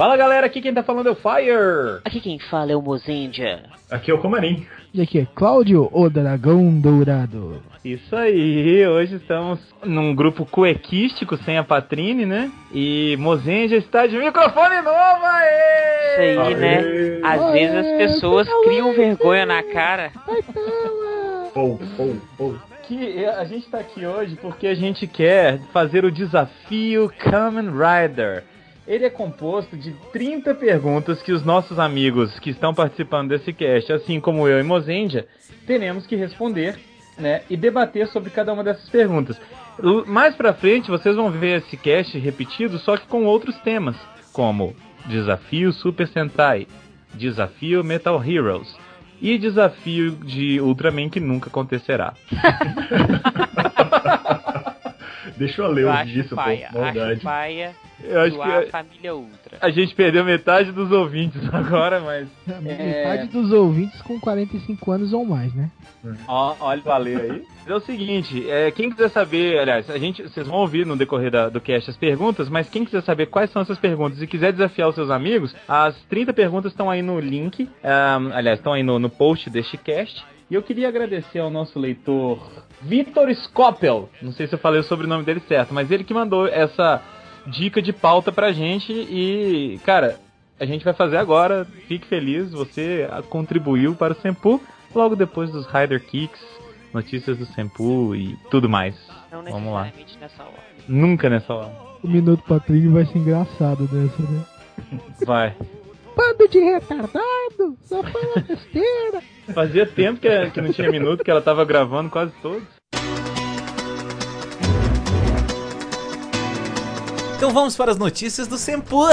Fala galera, aqui quem tá falando é o Fire. Aqui quem fala é o Mozendia. Aqui é o Comarim. E aqui é Cláudio, o Dragão Dourado. Isso aí, hoje estamos num grupo cuequístico sem a Patrine, né? E Mozendia está de microfone novo, aê! Isso aí, Aê! né? Às vezes as pessoas criam vergonha na cara. Ou, ou, ou. Que a gente tá aqui hoje porque a gente quer fazer o desafio Kamen Rider. Ele é composto de 30 perguntas que os nossos amigos que estão participando desse cast, assim como eu e Mozendia, teremos que responder, né, e debater sobre cada uma dessas perguntas. Mais pra frente vocês vão ver esse cast repetido, só que com outros temas, como Desafio Super Sentai, Desafio Metal Heroes e Desafio de Ultraman que nunca acontecerá. Deixa eu ler Eu o acho disso, pô. Acho paia Eu acho que a família Ultra. a gente perdeu metade dos ouvintes agora, mas. Metade dos ouvintes com 45 anos ou mais, né? Ó, olha, valeu aí. É o seguinte, é, quem quiser saber, aliás, a gente, vocês vão ouvir no decorrer da- do cast as perguntas, mas quem quiser saber quais são essas perguntas e quiser desafiar os seus amigos, as 30 perguntas estão aí no link, ahn, aliás, estão aí no, no post deste cast. E eu queria agradecer ao nosso leitor Vitor Scopel, não sei se eu falei o sobrenome dele certo, mas ele que mandou essa dica de pauta pra gente e, cara, a gente vai fazer agora. Fique feliz, você contribuiu para o Sempu logo depois dos Rider Kicks, notícias do Sempu e tudo mais. Não Vamos lá. nessa hora. Nunca nessa hora. O Minuto Patrinho vai ser engraçado dessa, né? Vai. Bando de retardado! Só fala besteira! Fazia tempo que, que não tinha minuto, que ela tava gravando quase todos. Então vamos para as notícias do Sempu.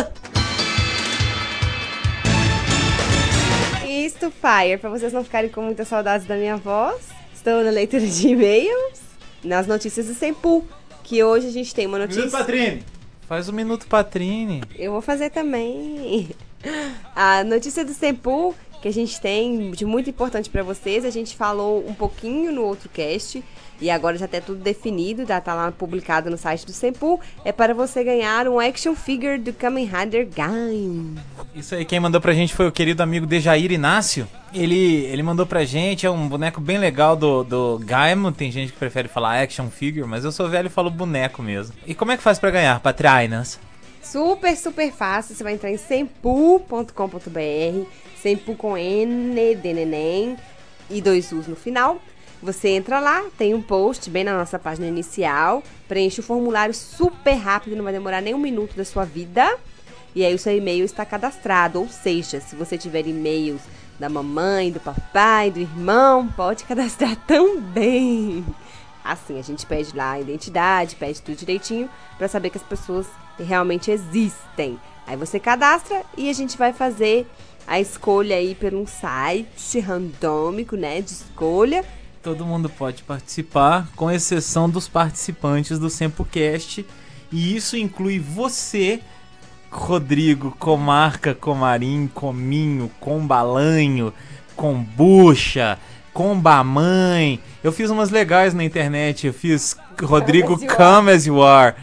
Isto, Fire, pra vocês não ficarem com muitas saudades da minha voz, estou na leitura de e-mails, nas notícias do Sempu, que hoje a gente tem uma notícia... Patrine. Faz o Minuto Patrine. Eu vou fazer também. A notícia do Sempu que a gente tem de muito importante pra vocês, a gente falou um pouquinho no outro cast e agora já tá tudo definido, já tá lá publicado no site do Sempu, é para você ganhar um action figure do Kamen Rider Gaim. Isso aí, quem mandou pra gente foi o querido amigo Dejair Inácio. Ele, ele mandou pra gente, é um boneco bem legal do, do Gaimon. Tem gente que prefere falar action figure, mas eu sou velho e falo boneco mesmo. E como é que faz pra ganhar, Patrainas? Super, super fácil. Você vai entrar em sempu.com.br, sempu com N de neném e dois U's no final. Você entra lá, tem um post bem na nossa página inicial, preenche o formulário super rápido, não vai demorar nem um minuto da sua vida. E aí o seu e-mail está cadastrado, ou seja, se você tiver e-mails da mamãe, do papai, do irmão, pode cadastrar também. Assim, a gente pede lá a identidade, pede tudo direitinho pra saber que as pessoas realmente existem. Aí você cadastra e a gente vai fazer a escolha aí por um site randômico, né, de escolha. Todo mundo pode participar, com exceção dos participantes do SempoCast. E isso inclui você, Rodrigo, Comarca, Comarim, Cominho, Combalanho, Combucha, Combamãe. Eu fiz umas legais na internet. Eu fiz Rodrigo Come as you are. Come as You Are,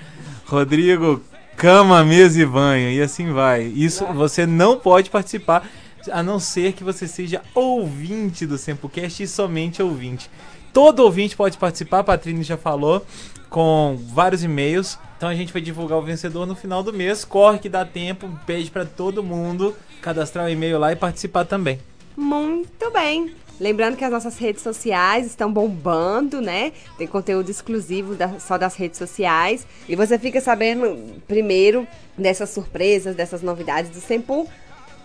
Rodrigo Cama, Mesa e Banho, e assim vai. Isso você não pode participar, a não ser que você seja ouvinte do SempoCast e somente ouvinte. Todo ouvinte pode participar, a Patrine já falou, com vários e-mails. Então a gente vai divulgar o vencedor no final do mês. Corre que dá tempo, pede pra todo mundo cadastrar o e-mail lá e participar também. Muito bem. Lembrando que as nossas redes sociais estão bombando, né? Tem conteúdo exclusivo da- só das redes sociais. E você fica sabendo primeiro dessas surpresas, dessas novidades do Sempu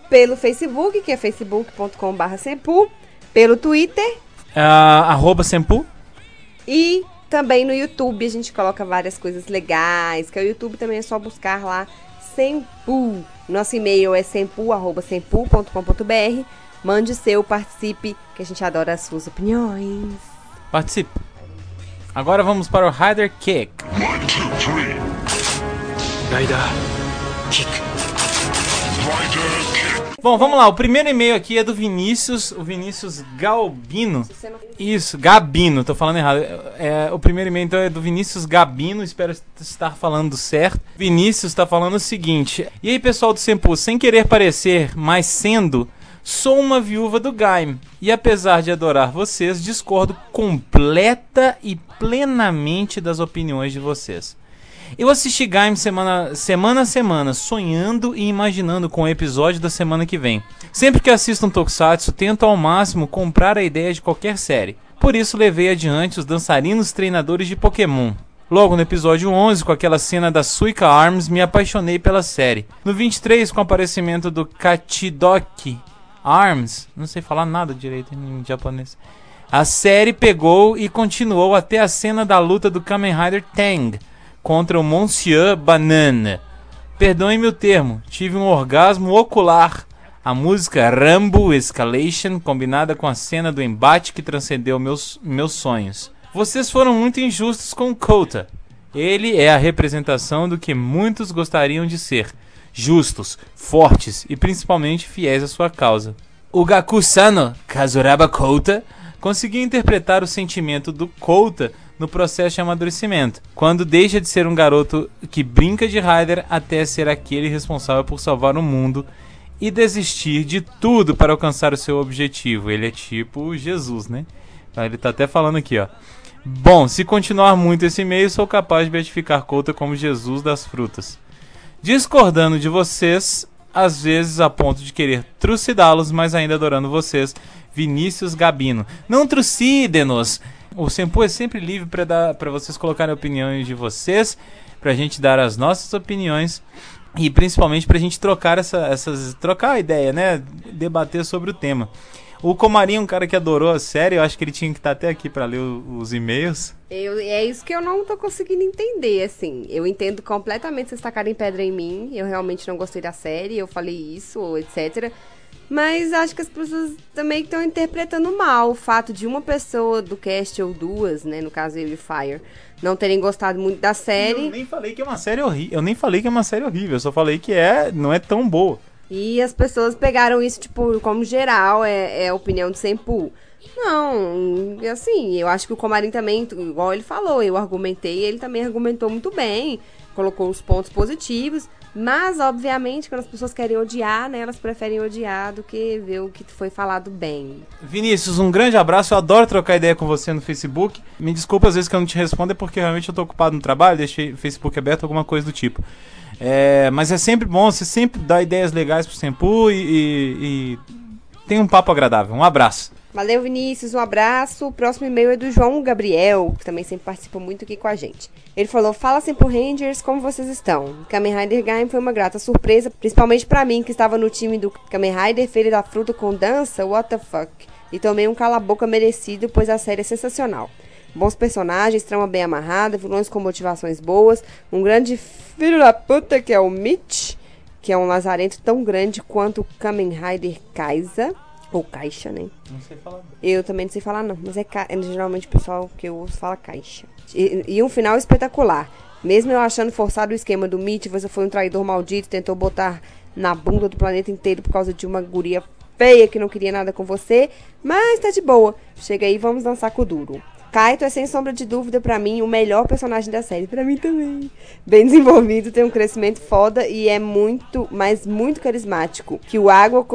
pelo Facebook, que é facebook.com.br Sempu, pelo Twitter Ah, arroba Sempu. e também no YouTube. A gente coloca várias coisas legais, que é o YouTube também é só buscar lá Sempu. Nosso e-mail é sempu.sempu.com.br. Mande o seu, participe, que a gente adora as suas opiniões. Participe. Agora vamos para o Rider Kick. Bom, vamos lá. O primeiro e-mail aqui é do Vinícius, o Vinícius Galbino. Isso, Gabino, tô falando errado. É, o primeiro e-mail então é do Vinícius Gabino, espero estar falando certo. Vinícius tá falando o seguinte: E aí, pessoal do Sempu, sem querer parecer, mas sendo, sou uma viúva do Gaim. E apesar de adorar vocês, discordo completa e plenamente das opiniões de vocês. Eu assisti Gaim semana, semana a semana, sonhando e imaginando com o episódio da semana que vem. Sempre que assisto um Tokusatsu, tento ao máximo comprar a ideia de qualquer série. Por isso levei adiante os dançarinos treinadores de Pokémon. Logo no episódio 11, com aquela cena da Suika Arms, me apaixonei pela série. No 23, com o aparecimento do Kachidoki Arms, não sei falar nada direito em japonês. A série pegou e continuou até a cena da luta do Kamen Rider Tang contra o Monsieur Banana. Perdoem-me o termo, tive um orgasmo ocular. A música Rambo Escalation, combinada com a cena do embate que transcendeu meus, meus sonhos. Vocês foram muito injustos com Kota. Ele é a representação do que muitos gostariam de ser: justos, fortes e principalmente fiéis à sua causa. O Gaku-sano, Kazuraba Kouta, conseguiu interpretar o sentimento do Kouta no processo de amadurecimento, quando deixa de ser um garoto que brinca de Raider até ser aquele responsável por salvar o mundo e desistir de tudo para alcançar o seu objetivo. Ele é tipo Jesus, né? Ele tá até falando aqui, ó. Bom, se continuar muito esse e-mail, sou capaz de beatificar Couta como Jesus das frutas. Discordando de vocês, às vezes a ponto de querer trucidá-los, mas ainda adorando vocês, Vinícius Gabino. Não trucidem-nos! O Sempu é sempre livre para para vocês colocarem opiniões de vocês, pra gente dar as nossas opiniões e principalmente pra gente trocar essa, essas trocar a ideia, né? Debater sobre o tema. O Comarim é um cara que adorou a série, eu acho que ele tinha que estar até aqui pra ler o- os e-mails. Eu, é isso que eu não tô conseguindo entender, assim. Eu entendo completamente vocês tacarem pedra em mim. Eu realmente não gostei da série, eu falei isso, etc. Mas acho que as pessoas também estão interpretando mal o fato de uma pessoa do cast, ou duas, né? No caso eu e Fire, não terem gostado muito da Eu série. nem falei que é uma série horrível. Eu nem falei que é uma série horrível, eu só falei que é, não é tão boa. E as pessoas pegaram isso, tipo, como geral, é, é opinião do Sempu. Não, assim, eu acho que o Comarim também, igual ele falou, eu argumentei, ele também argumentou muito bem, colocou os pontos positivos, mas, obviamente, quando as pessoas querem odiar, né, elas preferem odiar do que ver o que foi falado bem. Vinícius, um grande abraço. Eu adoro trocar ideia com você no Facebook. Me desculpa às vezes que eu não te respondo, é porque realmente eu tô ocupado no trabalho, deixei o Facebook aberto, alguma coisa do tipo. É, mas é sempre bom, você sempre dá ideias legais pro Sempu e, e- e tem um papo agradável. Um abraço. Valeu, Vinícius, um abraço. O próximo e-mail é do João Gabriel, que também sempre participa muito aqui com a gente. Ele falou: Fala pro Rangers, como vocês estão? Kamen Rider Gaim foi uma grata surpresa, principalmente pra mim, que estava no time do Kamen Rider Feira da Fruta com dança, what the fuck. E tomei um cala-boca merecido, pois a série é sensacional. Bons personagens, trama bem amarrada, vilões com motivações boas, um grande filho da puta que é o Mitch, que é um lazarento tão grande quanto o Kamen Rider Kaisa, ou Caixa, né? Não sei falar. Eu também não sei falar, não, mas é, ca- é geralmente o pessoal que eu ouço fala caixa. E, e um final espetacular. Mesmo eu achando forçado o esquema do Mitch, você foi um traidor maldito, tentou botar na bunda do planeta inteiro por causa de uma guria feia que não queria nada com você, mas tá de boa. Chega aí, vamos dançar com o duro. Kaito é sem sombra de dúvida pra mim o melhor personagem da série, Pra mim também. Bem desenvolvido, tem um crescimento foda e é muito, mas muito carismático. Que o água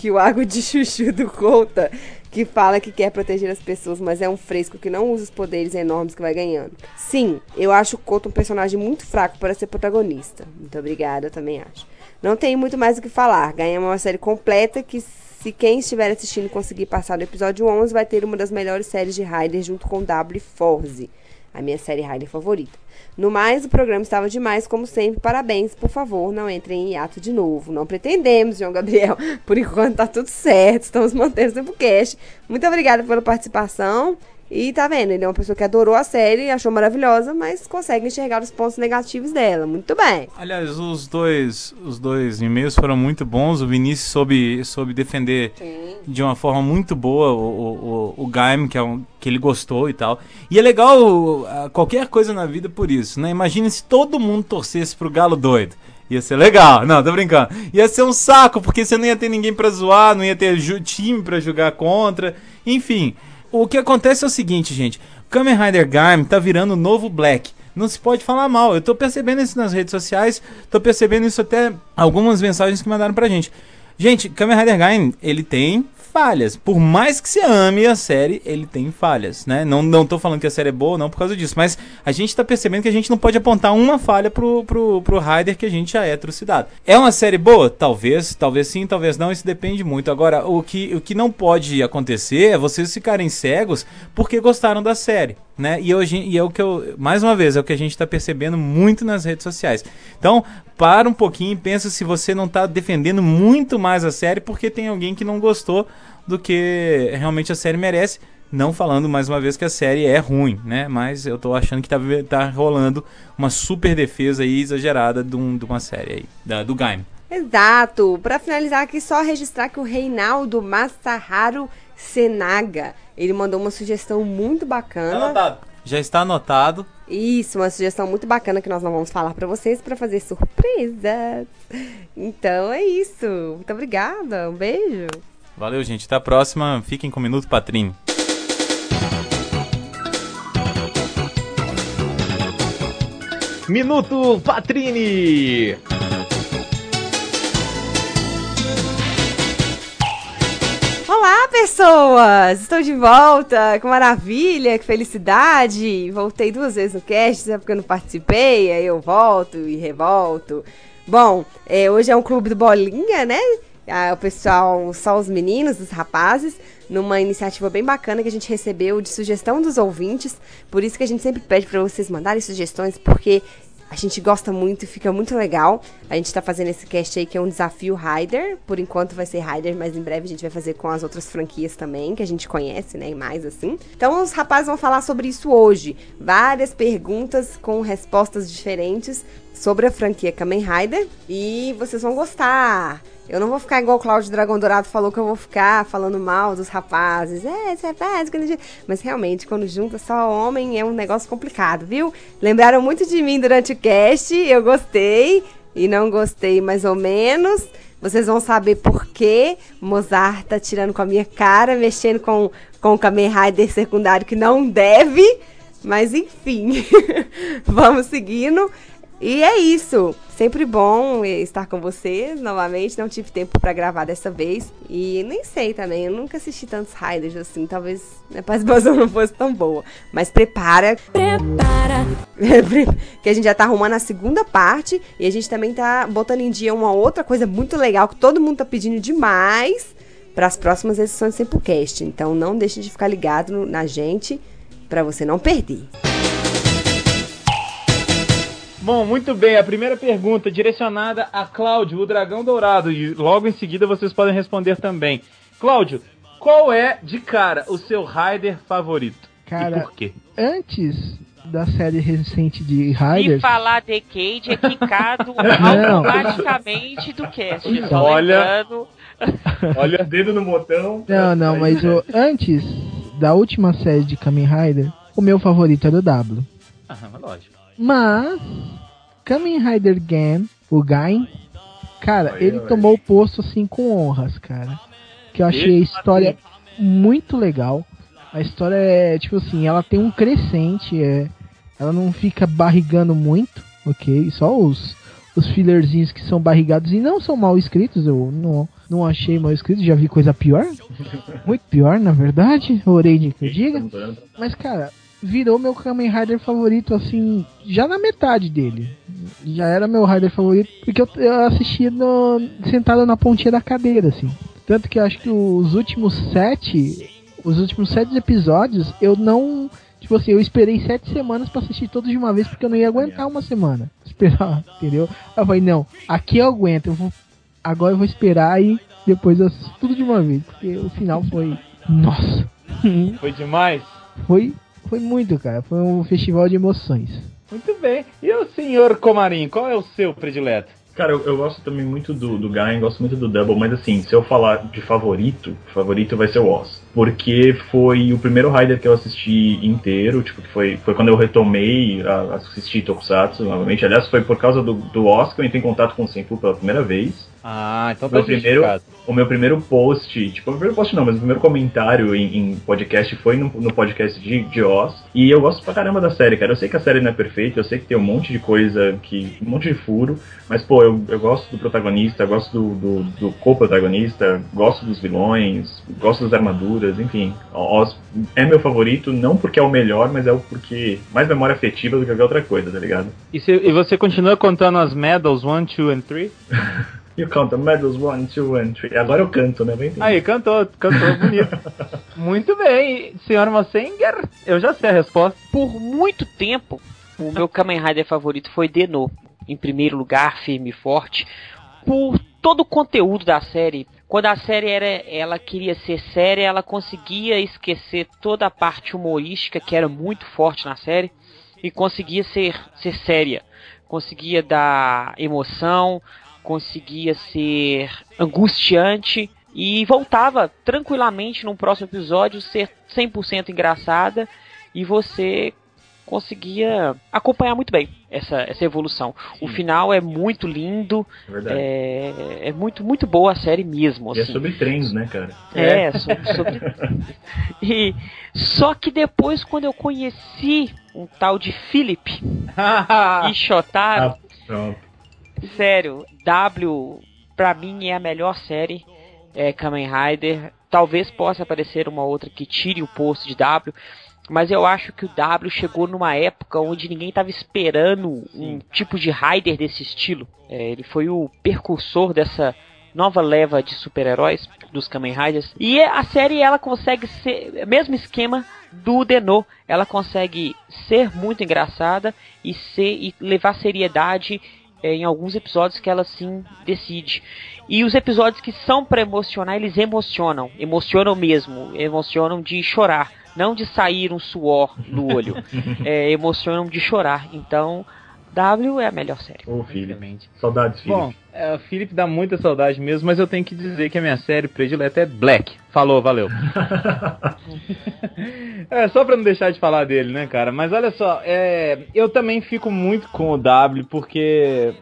que o água de chuchu do Couta, que fala que quer proteger as pessoas, mas é um fresco que não usa os poderes enormes que vai ganhando. Sim, eu acho o Couta um personagem muito fraco para ser protagonista. Muito obrigada, eu também acho. Não tenho muito mais o que falar. Ganhamos uma série completa que, se quem estiver assistindo conseguir passar do episódio 11, vai ter uma das melhores séries de Rider junto com W Force, a minha série Rider favorita. No mais, o programa estava demais, como sempre. Parabéns, por favor, não entrem em hiato de novo. Não pretendemos, João Gabriel. Por enquanto tá tudo certo, estamos mantendo o cash. Muito obrigada pela participação. E tá vendo, ele é uma pessoa que adorou a série, achou maravilhosa, mas consegue enxergar os pontos negativos dela. Muito bem. Aliás, os dois, os dois e-mails foram muito bons. O Vinícius soube, soube defender de uma forma muito boa o, o, o, o Gaim, que, é um, que ele gostou e tal. E é legal qualquer coisa na vida por isso, né? Imagine se todo mundo torcesse pro Galo doido. Ia ser legal. Não, tô brincando. Ia ser um saco, porque você não ia ter ninguém pra zoar, não ia ter time pra jogar contra. Enfim, o que acontece é o seguinte, gente. Kamen Rider Gaim tá virando o novo Black. Não se pode falar mal. Eu tô percebendo isso nas redes sociais, tô percebendo isso até algumas mensagens que mandaram pra gente. Gente, Kamen Rider Gaim, ele tem falhas. Por mais que você ame a série, ele tem falhas, né? Não, não tô falando que a série é boa, não por causa disso, mas a gente tá percebendo que a gente não pode apontar uma falha pro, pro, pro Rider que a gente já é trucidado. É uma série boa? Talvez, talvez sim, talvez não, isso depende muito. Agora, o que, o que não pode acontecer é vocês ficarem cegos porque gostaram da série. Né? E, hoje, e é o que eu, mais uma vez, é o que a gente está percebendo muito nas redes sociais. Então, para um pouquinho e pensa se você não está defendendo muito mais a série porque tem alguém que não gostou do que realmente a série merece. Não falando mais uma vez que a série é ruim, né? Mas eu tô achando que tá, tá rolando uma super defesa aí exagerada de, um- de uma série aí, da, do Gaim. Exato. Pra finalizar aqui, só registrar que o Reinaldo Masaharu Senaga, ele mandou uma sugestão muito bacana. Já está anotado. Isso, uma sugestão muito bacana que nós não vamos falar pra vocês pra fazer surpresas. Então é isso. Muito obrigada. Um beijo. Valeu, gente. Até a próxima. Fiquem com o Minuto Patrinho. Minuto Patrini! Olá, pessoas! Estou de volta, que maravilha, que felicidade! Voltei duas vezes no cast, sabe porque eu não participei, aí eu volto e revolto. Bom, é, hoje é um clube do Bolinha, né? Ah, o pessoal, só os meninos, os rapazes, numa iniciativa bem bacana que a gente recebeu de sugestão dos ouvintes. Por isso que a gente sempre pede para vocês mandarem sugestões, porque a gente gosta muito fica muito legal. A gente tá fazendo esse cast aí que é um desafio Rider. Por enquanto vai ser Rider, mas em breve a gente vai fazer com as outras franquias também, que a gente conhece, né? E mais assim. Então os rapazes vão falar sobre isso hoje. Várias perguntas com respostas diferentes sobre a franquia Kamen Rider. E vocês vão gostar. Eu não vou ficar igual o Cláudio Dragão Dourado falou que eu vou ficar falando mal dos rapazes. É, esse rapaz, quando... mas realmente, quando junta só homem é um negócio complicado, viu? Lembraram muito de mim durante o cast, eu gostei e não gostei mais ou menos. Vocês vão saber por quê. Mozart tá tirando com a minha cara, mexendo com, com o Kamen Rider secundário que não deve. Mas enfim, vamos seguindo. E é isso. Sempre bom estar com vocês novamente. Não tive tempo pra gravar dessa vez. E nem sei também. Eu nunca assisti tantos Riders assim. Talvez minha participação não fosse tão boa. Mas prepara. Prepara. que a gente já tá arrumando a segunda parte. E a gente também tá botando em dia uma outra coisa muito legal que todo mundo tá pedindo demais para as próximas edições do Simplecast. Então não deixe de ficar ligado no- na gente para você não perder. Bom, muito bem. A primeira pergunta direcionada a Cláudio, o Dragão Dourado. E logo em seguida vocês podem responder também. Cláudio, qual é, de cara, o seu Rider favorito? Cara, e por quê? antes da série recente de E Riders, falar Decade é quicado automaticamente do cast. Então. Só Olha. lembrando. Olha, dedo no botão. Não, não, mas o, antes da última série de Kamen Rider, o meu favorito era o W. Ah, mas lógico. Mas Kamen Rider Gan, o Gain, cara, ele tomou o posto assim com honras, cara. Que eu achei a história muito legal. A história é, tipo assim, ela tem um crescente, é, ela não fica barrigando muito, ok? Só os, os fillerzinhos que são barrigados e não são mal escritos, eu não, não achei mal escritos, já vi coisa pior. Muito pior, na verdade, orei de que eu diga. Mas, cara, virou meu Kamen Rider favorito, assim, já na metade dele. Já era meu Rider favorito, porque eu, eu assistia no, sentado na pontinha da cadeira, assim. Tanto que eu acho que os últimos sete, os últimos sete episódios, eu não... Tipo assim, eu esperei sete semanas pra assistir todos de uma vez, porque eu não ia aguentar uma semana. Esperar, entendeu? Eu falei, não, aqui eu aguento, eu vou... Agora eu vou esperar e depois eu assisto tudo de uma vez. Porque o final foi... Nossa! Foi demais? Foi, foi muito, cara. Foi um festival de emoções. Muito bem. E o senhor Comarim, qual é o seu predileto? Cara, eu, eu gosto também muito do, do Gaia, gosto muito do Double, mas assim, se eu falar de favorito, favorito vai ser o Oz. Porque foi o primeiro Rider que eu assisti inteiro, tipo, que foi, foi quando eu retomei a, assistir Tokusatsu novamente. Aliás, foi por causa do, do Oz que eu entrei em contato com o Senpu pela primeira vez. Ah, então tá Meu primeiro, o meu primeiro post, tipo, o primeiro post não, mas o primeiro comentário em, em podcast foi no, no podcast de, de Oz. E eu gosto pra caramba da série, cara. Eu sei que a série não é perfeita, eu sei que tem um monte de coisa, que um monte de furo, mas, pô, eu, eu gosto do protagonista, gosto do, do, do co-protagonista, gosto dos vilões, gosto das armaduras, enfim. Oz é meu favorito, não porque é o melhor, mas é o porque mais memória afetiva do que qualquer outra coisa, tá ligado? E, se- e você continua contando as medals 1, 2 and 3? You count the medals 1, 2 and 3. Agora eu canto, né? Entender. Aí, cantou, cantou bonito. Muito bem, senhora Mossinger, eu já sei a resposta. Por muito tempo, o meu Kamen Rider favorito foi Deno. Em primeiro lugar, firme e forte. Por todo o conteúdo da série. Quando a série era, ela queria ser séria, ela conseguia esquecer toda a parte humorística que era muito forte na série e conseguia ser, ser séria. Conseguia dar emoção, conseguia ser angustiante e voltava tranquilamente num próximo episódio ser 100% engraçada e você conseguia acompanhar muito bem essa, essa evolução. O final é muito lindo, É é, é muito muito boa a série mesmo. É assim. sobre trens, né, cara? É, sobre, sobre... E só que depois quando eu conheci um tal de Philip e Shotaro, Ah, sério, W pra mim é a melhor série é, Kamen Rider. Talvez possa aparecer uma outra que tire o posto de W, mas eu acho que o W chegou numa época onde ninguém estava esperando um tipo de Rider desse estilo. É, ele foi o precursor dessa nova leva de super-heróis dos Kamen Riders. E a série ela consegue ser, mesmo esquema do Deno, ela consegue ser muito engraçada e ser e levar seriedade é, em alguns episódios que ela sim decide. E os episódios que são para emocionar, eles emocionam, emocionam mesmo, emocionam de chorar, não de sair um suor do olho, é, emocionam de chorar. Então, W é a melhor série. Ô, filho. Obviamente. Saudades, filho. Bom, é, o Felipe dá muita saudade mesmo, mas eu tenho que dizer que a minha série predileta é Black. Falou, valeu. é, só pra não deixar de falar dele, né, cara? Mas olha só, é, eu também fico muito com o W, porque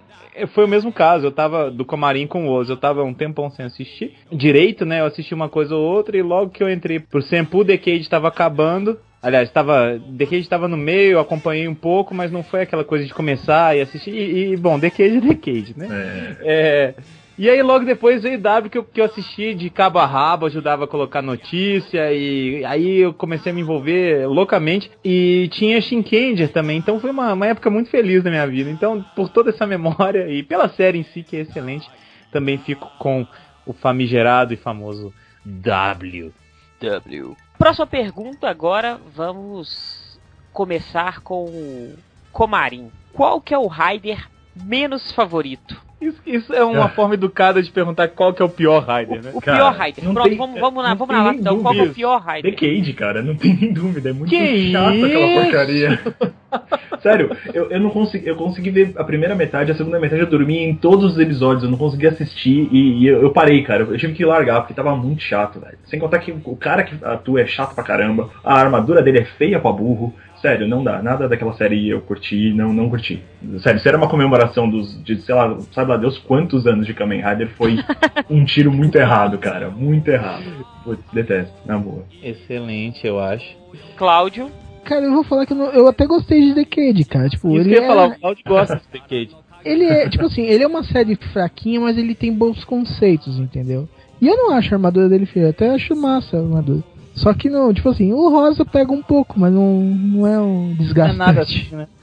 foi o mesmo caso. Eu tava do Comarim com o Oz, eu tava um tempão sem assistir direito, né? Eu assisti uma coisa ou outra, e logo que eu entrei pro Sempu, Decade tava acabando. Aliás, tava, Decade estava no meio, eu acompanhei um pouco, mas não foi aquela coisa de começar e assistir. E, e, bom, Decade é Decade, né? É, É, e aí logo depois veio W que eu, que eu assisti de cabo a rabo, ajudava a colocar notícia e aí eu comecei a me envolver loucamente e tinha Shinkenger também, então foi uma, uma época muito feliz da minha vida. Então, por toda essa memória e pela série em si que é excelente, também fico com o famigerado e famoso W. W. Próxima pergunta agora, vamos começar com o Comarim. Qual que é o Rider menos favorito? Isso, isso é uma Ah. forma educada de perguntar qual que é o pior Rider, né? O Cara, pior Rider. não Pronto, tem- vamos, vamos lá, vamos lá, então. Qual que é o pior Rider? Decade, cara, não tem nem dúvida. É muito Que chato aquela isso? porcaria. Sério, eu, eu não consegui. Eu consegui ver a primeira metade, a segunda metade eu dormi em todos os episódios, eu não consegui assistir e, e eu, eu parei, cara. Eu tive que largar, porque tava muito chato, velho. Sem contar que o cara que atua é chato pra caramba, a armadura dele é feia pra burro. Sério, não dá. Nada daquela série eu curti, não, não curti. Sério, se era uma comemoração dos, de, sei lá, sabe lá Deus quantos anos de Kamen Rider, foi um tiro muito errado, cara. Muito errado. Putz, detesto, na boa. Excelente, eu acho. Cláudio. Cara, eu vou falar que eu, não- eu até gostei de Decade, cara. Tipo, Isso ele que eu ia é, falar, o Claudio gosta desse Decade. ele é, tipo assim, ele é uma série fraquinha, mas ele tem bons conceitos, entendeu? E eu não acho a armadura dele feia, eu até acho massa a armadura. Só que não, tipo assim, o rosa pega um pouco, mas não, não é um Não é nada assim, né?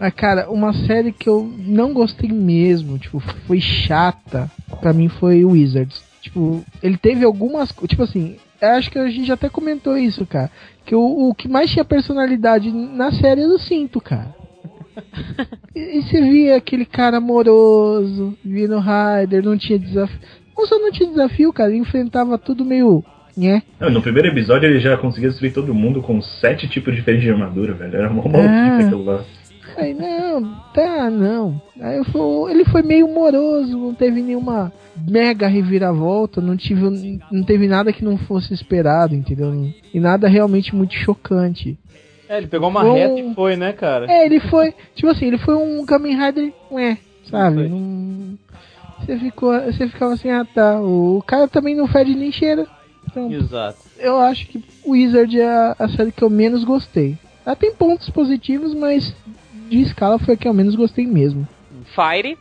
Mas, cara, uma série que eu não gostei mesmo, tipo, foi chata, pra mim foi Wizards. Tipo, ele teve algumas. Tipo assim, acho que a gente até comentou isso, cara. Que o, o que mais tinha personalidade na série era o cinto, cara. E, e você via aquele cara amoroso, via no Rider, não tinha desafio. Não só não tinha desafio, cara, ele enfrentava tudo meio. Né? Não, no primeiro episódio ele já conseguia destruir todo mundo com sete tipos diferentes de armadura, velho. Era uma Ah. maluquice aquilo lá. Aí, não, tá, não. Aí eu fui, ele foi meio moroso, não teve nenhuma mega reviravolta, não, tive, não teve nada que não fosse esperado, entendeu? E nada realmente muito chocante. É, ele pegou uma Bom- reta e foi, né, cara? É, ele foi, tipo assim, ele foi um Kamen Rider, ué, sabe? Foi. Não, você, ficou, você ficava assim, ah tá, o cara também não fede nem cheira. Então, Exato. eu acho que o Wizard é a, a série que eu menos gostei. Ela tem pontos positivos, mas de escala foi a que eu menos gostei mesmo. Fire.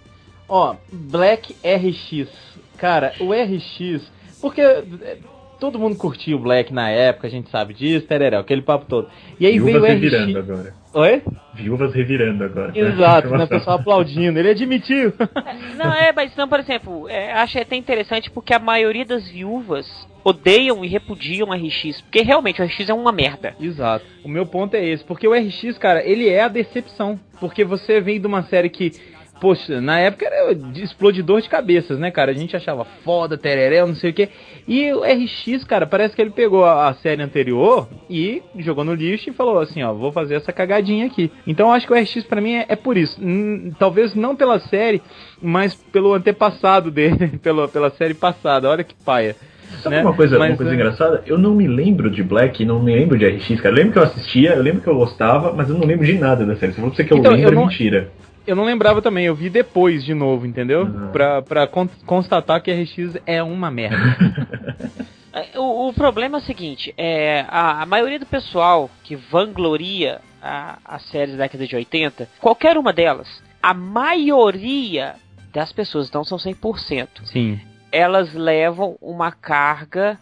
Ó, Black RX. Cara, o RX. Porque todo mundo curtia o Black na época, a gente sabe disso, tereré, aquele papo todo. E aí Viúvas veio o revirando RX. agora. Oi? Viúvas revirando agora. Exato, né? O pessoal aplaudindo. Ele admitiu. Não, é, mas não, por exemplo, é, acho até interessante porque a maioria das viúvas odeiam e repudiam o RX. Porque realmente o RX é uma merda. Exato. O meu ponto é esse, porque o RX, cara, ele é a decepção. Porque você vem de uma série que, poxa, na época era de explodidor de cabeças, né, cara? A gente achava foda, tereré, não sei o quê. E o RX, cara, parece que ele pegou a, a série anterior e jogou no lixo e falou assim, ó, vou fazer essa cagadinha aqui. Então eu acho que o RX pra mim é, é por isso. Hum, talvez não pela série, mas pelo antepassado dele, pela, pela série passada. Olha que paia. Sabe né? uma coisa, Mas, uma coisa é- engraçada? Eu não me lembro de Black, não me lembro de RX, cara. Eu lembro que eu assistia, eu lembro que eu gostava, mas eu não lembro de nada da série. Pra você que eu Então, lembro, eu é não- mentira. Eu não lembrava também, eu vi depois de novo, entendeu? Uhum. Pra, pra con- constatar que RX é uma merda. É, O, o problema é o seguinte, é, a, a maioria do pessoal que vangloria a, as séries da década de 80, qualquer uma delas, a maioria das pessoas, não são 100%, Sim. elas levam uma carga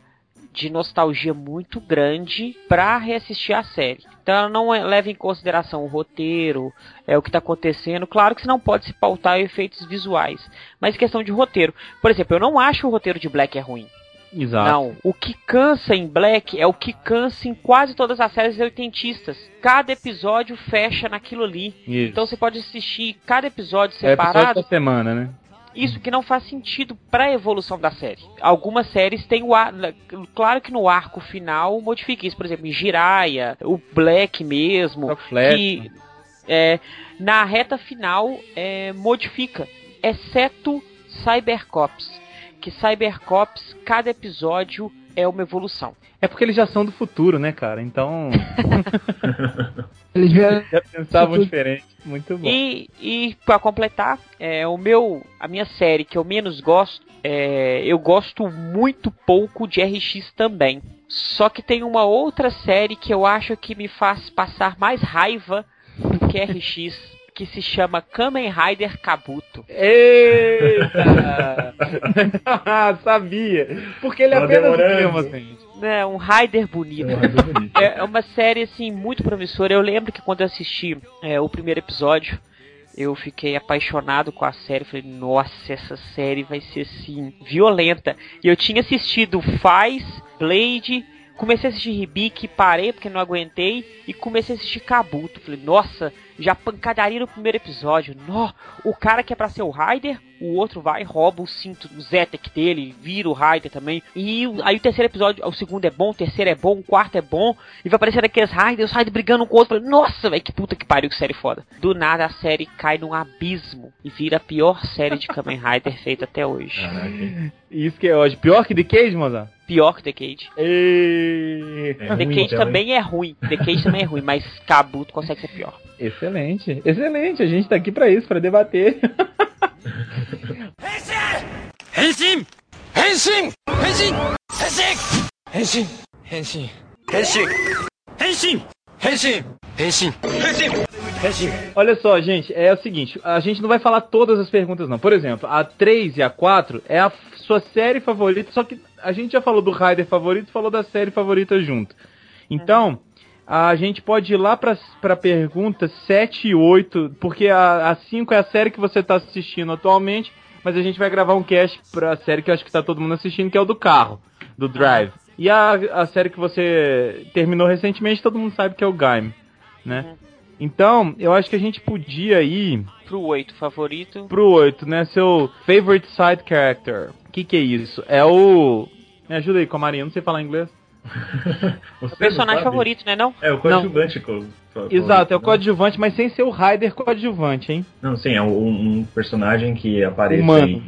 de nostalgia muito grande pra reassistir a série. Então ela não é- leva em consideração o roteiro, é o que tá acontecendo. Claro que você não pode se pautar em efeitos visuais, mas questão de roteiro. Por exemplo, eu não acho o roteiro de Black é ruim. Exato. Não. O que cansa em Black é o que cansa em quase todas as séries oitentistas. Cada episódio fecha naquilo ali. Isso. Então você pode assistir cada episódio é episódio separado. da semana, né? Isso que não faz sentido pra evolução da série. Algumas séries têm o ar. Claro que no arco final modifica isso. Por exemplo, em Jiraiya, o Black mesmo. O Flash, que é, na reta final é, modifica. Exceto Cybercops. Que Cybercops, cada episódio é uma evolução. É porque eles já são do futuro, né, cara? Então. Eles vieram. já pensavam Futuro. diferente. Muito bom. E, e para completar, é, o meu, a minha série que eu menos gosto, é, eu gosto muito pouco de RX também. Só que tem uma outra série que eu acho que me faz passar mais raiva do que RX, que se chama Kamen Rider Kabuto. Eita! Sabia! Porque ele é Tava apenas termo, assim. É um Rider bonito. É bonita. É uma série assim muito promissora. Eu lembro que quando eu assisti é, o primeiro episódio, eu fiquei apaixonado com a série. Falei, nossa, essa série vai ser assim violenta. E eu tinha assistido Faz, Blade, comecei a assistir Hibiki, parei porque não aguentei e comecei a assistir Kabuto. Falei, nossa, já pancadaria no primeiro episódio. Nó, o cara que é pra ser o Raider, o outro vai, rouba o cinto, o Zetek dele, vira o Raider também. E aí o terceiro episódio, o segundo é bom, o terceiro é bom, o quarto é bom. E vai aparecer aqueles Raiders, os Raiders brigando um com o outro. Falei, nossa, velho, que puta que pariu, que série foda. Do nada a série cai num abismo e vira a pior série de Kamen Rider feita até hoje. Isso que é hoje. Pior que The Cage, Mozart? pior que The Cage. E... É The Cage também é ruim. The Cage também é ruim, mas Kabuto consegue ser pior. Excelente, excelente. A gente tá aqui para isso, para debater. Henshin! Henshin! Henshin! Henshin! Henshin! Henshin! Henshin! Henshin! Henshin! Henshin! Olha só, gente, é o seguinte, a gente não vai falar todas as perguntas não. Por exemplo, a 3 e a 4 é a sua série favorita, só que a gente já falou do Rider favorito, falou da série favorita junto. Então, a gente pode ir lá pra, pra pergunta 7 e 8, porque a, a 5 é a série que você tá assistindo atualmente, mas a gente vai gravar um cast pra série que eu acho que tá todo mundo assistindo, que é o do carro, do Drive. E a, a série que você terminou recentemente, todo mundo sabe que é o Gaim, né? Então, eu acho que a gente podia ir Pro 8, favorito. pro 8, né? Seu favorite side character. O que, que é isso? É o. Me ajuda aí, Comarinho, eu não sei falar inglês. O personagem favorito, né não? É, o coadjuvante, co- Exato, é o coadjuvante, mas sem ser o Raider coadjuvante, hein? Não, sim, é um, um personagem que aparece aí,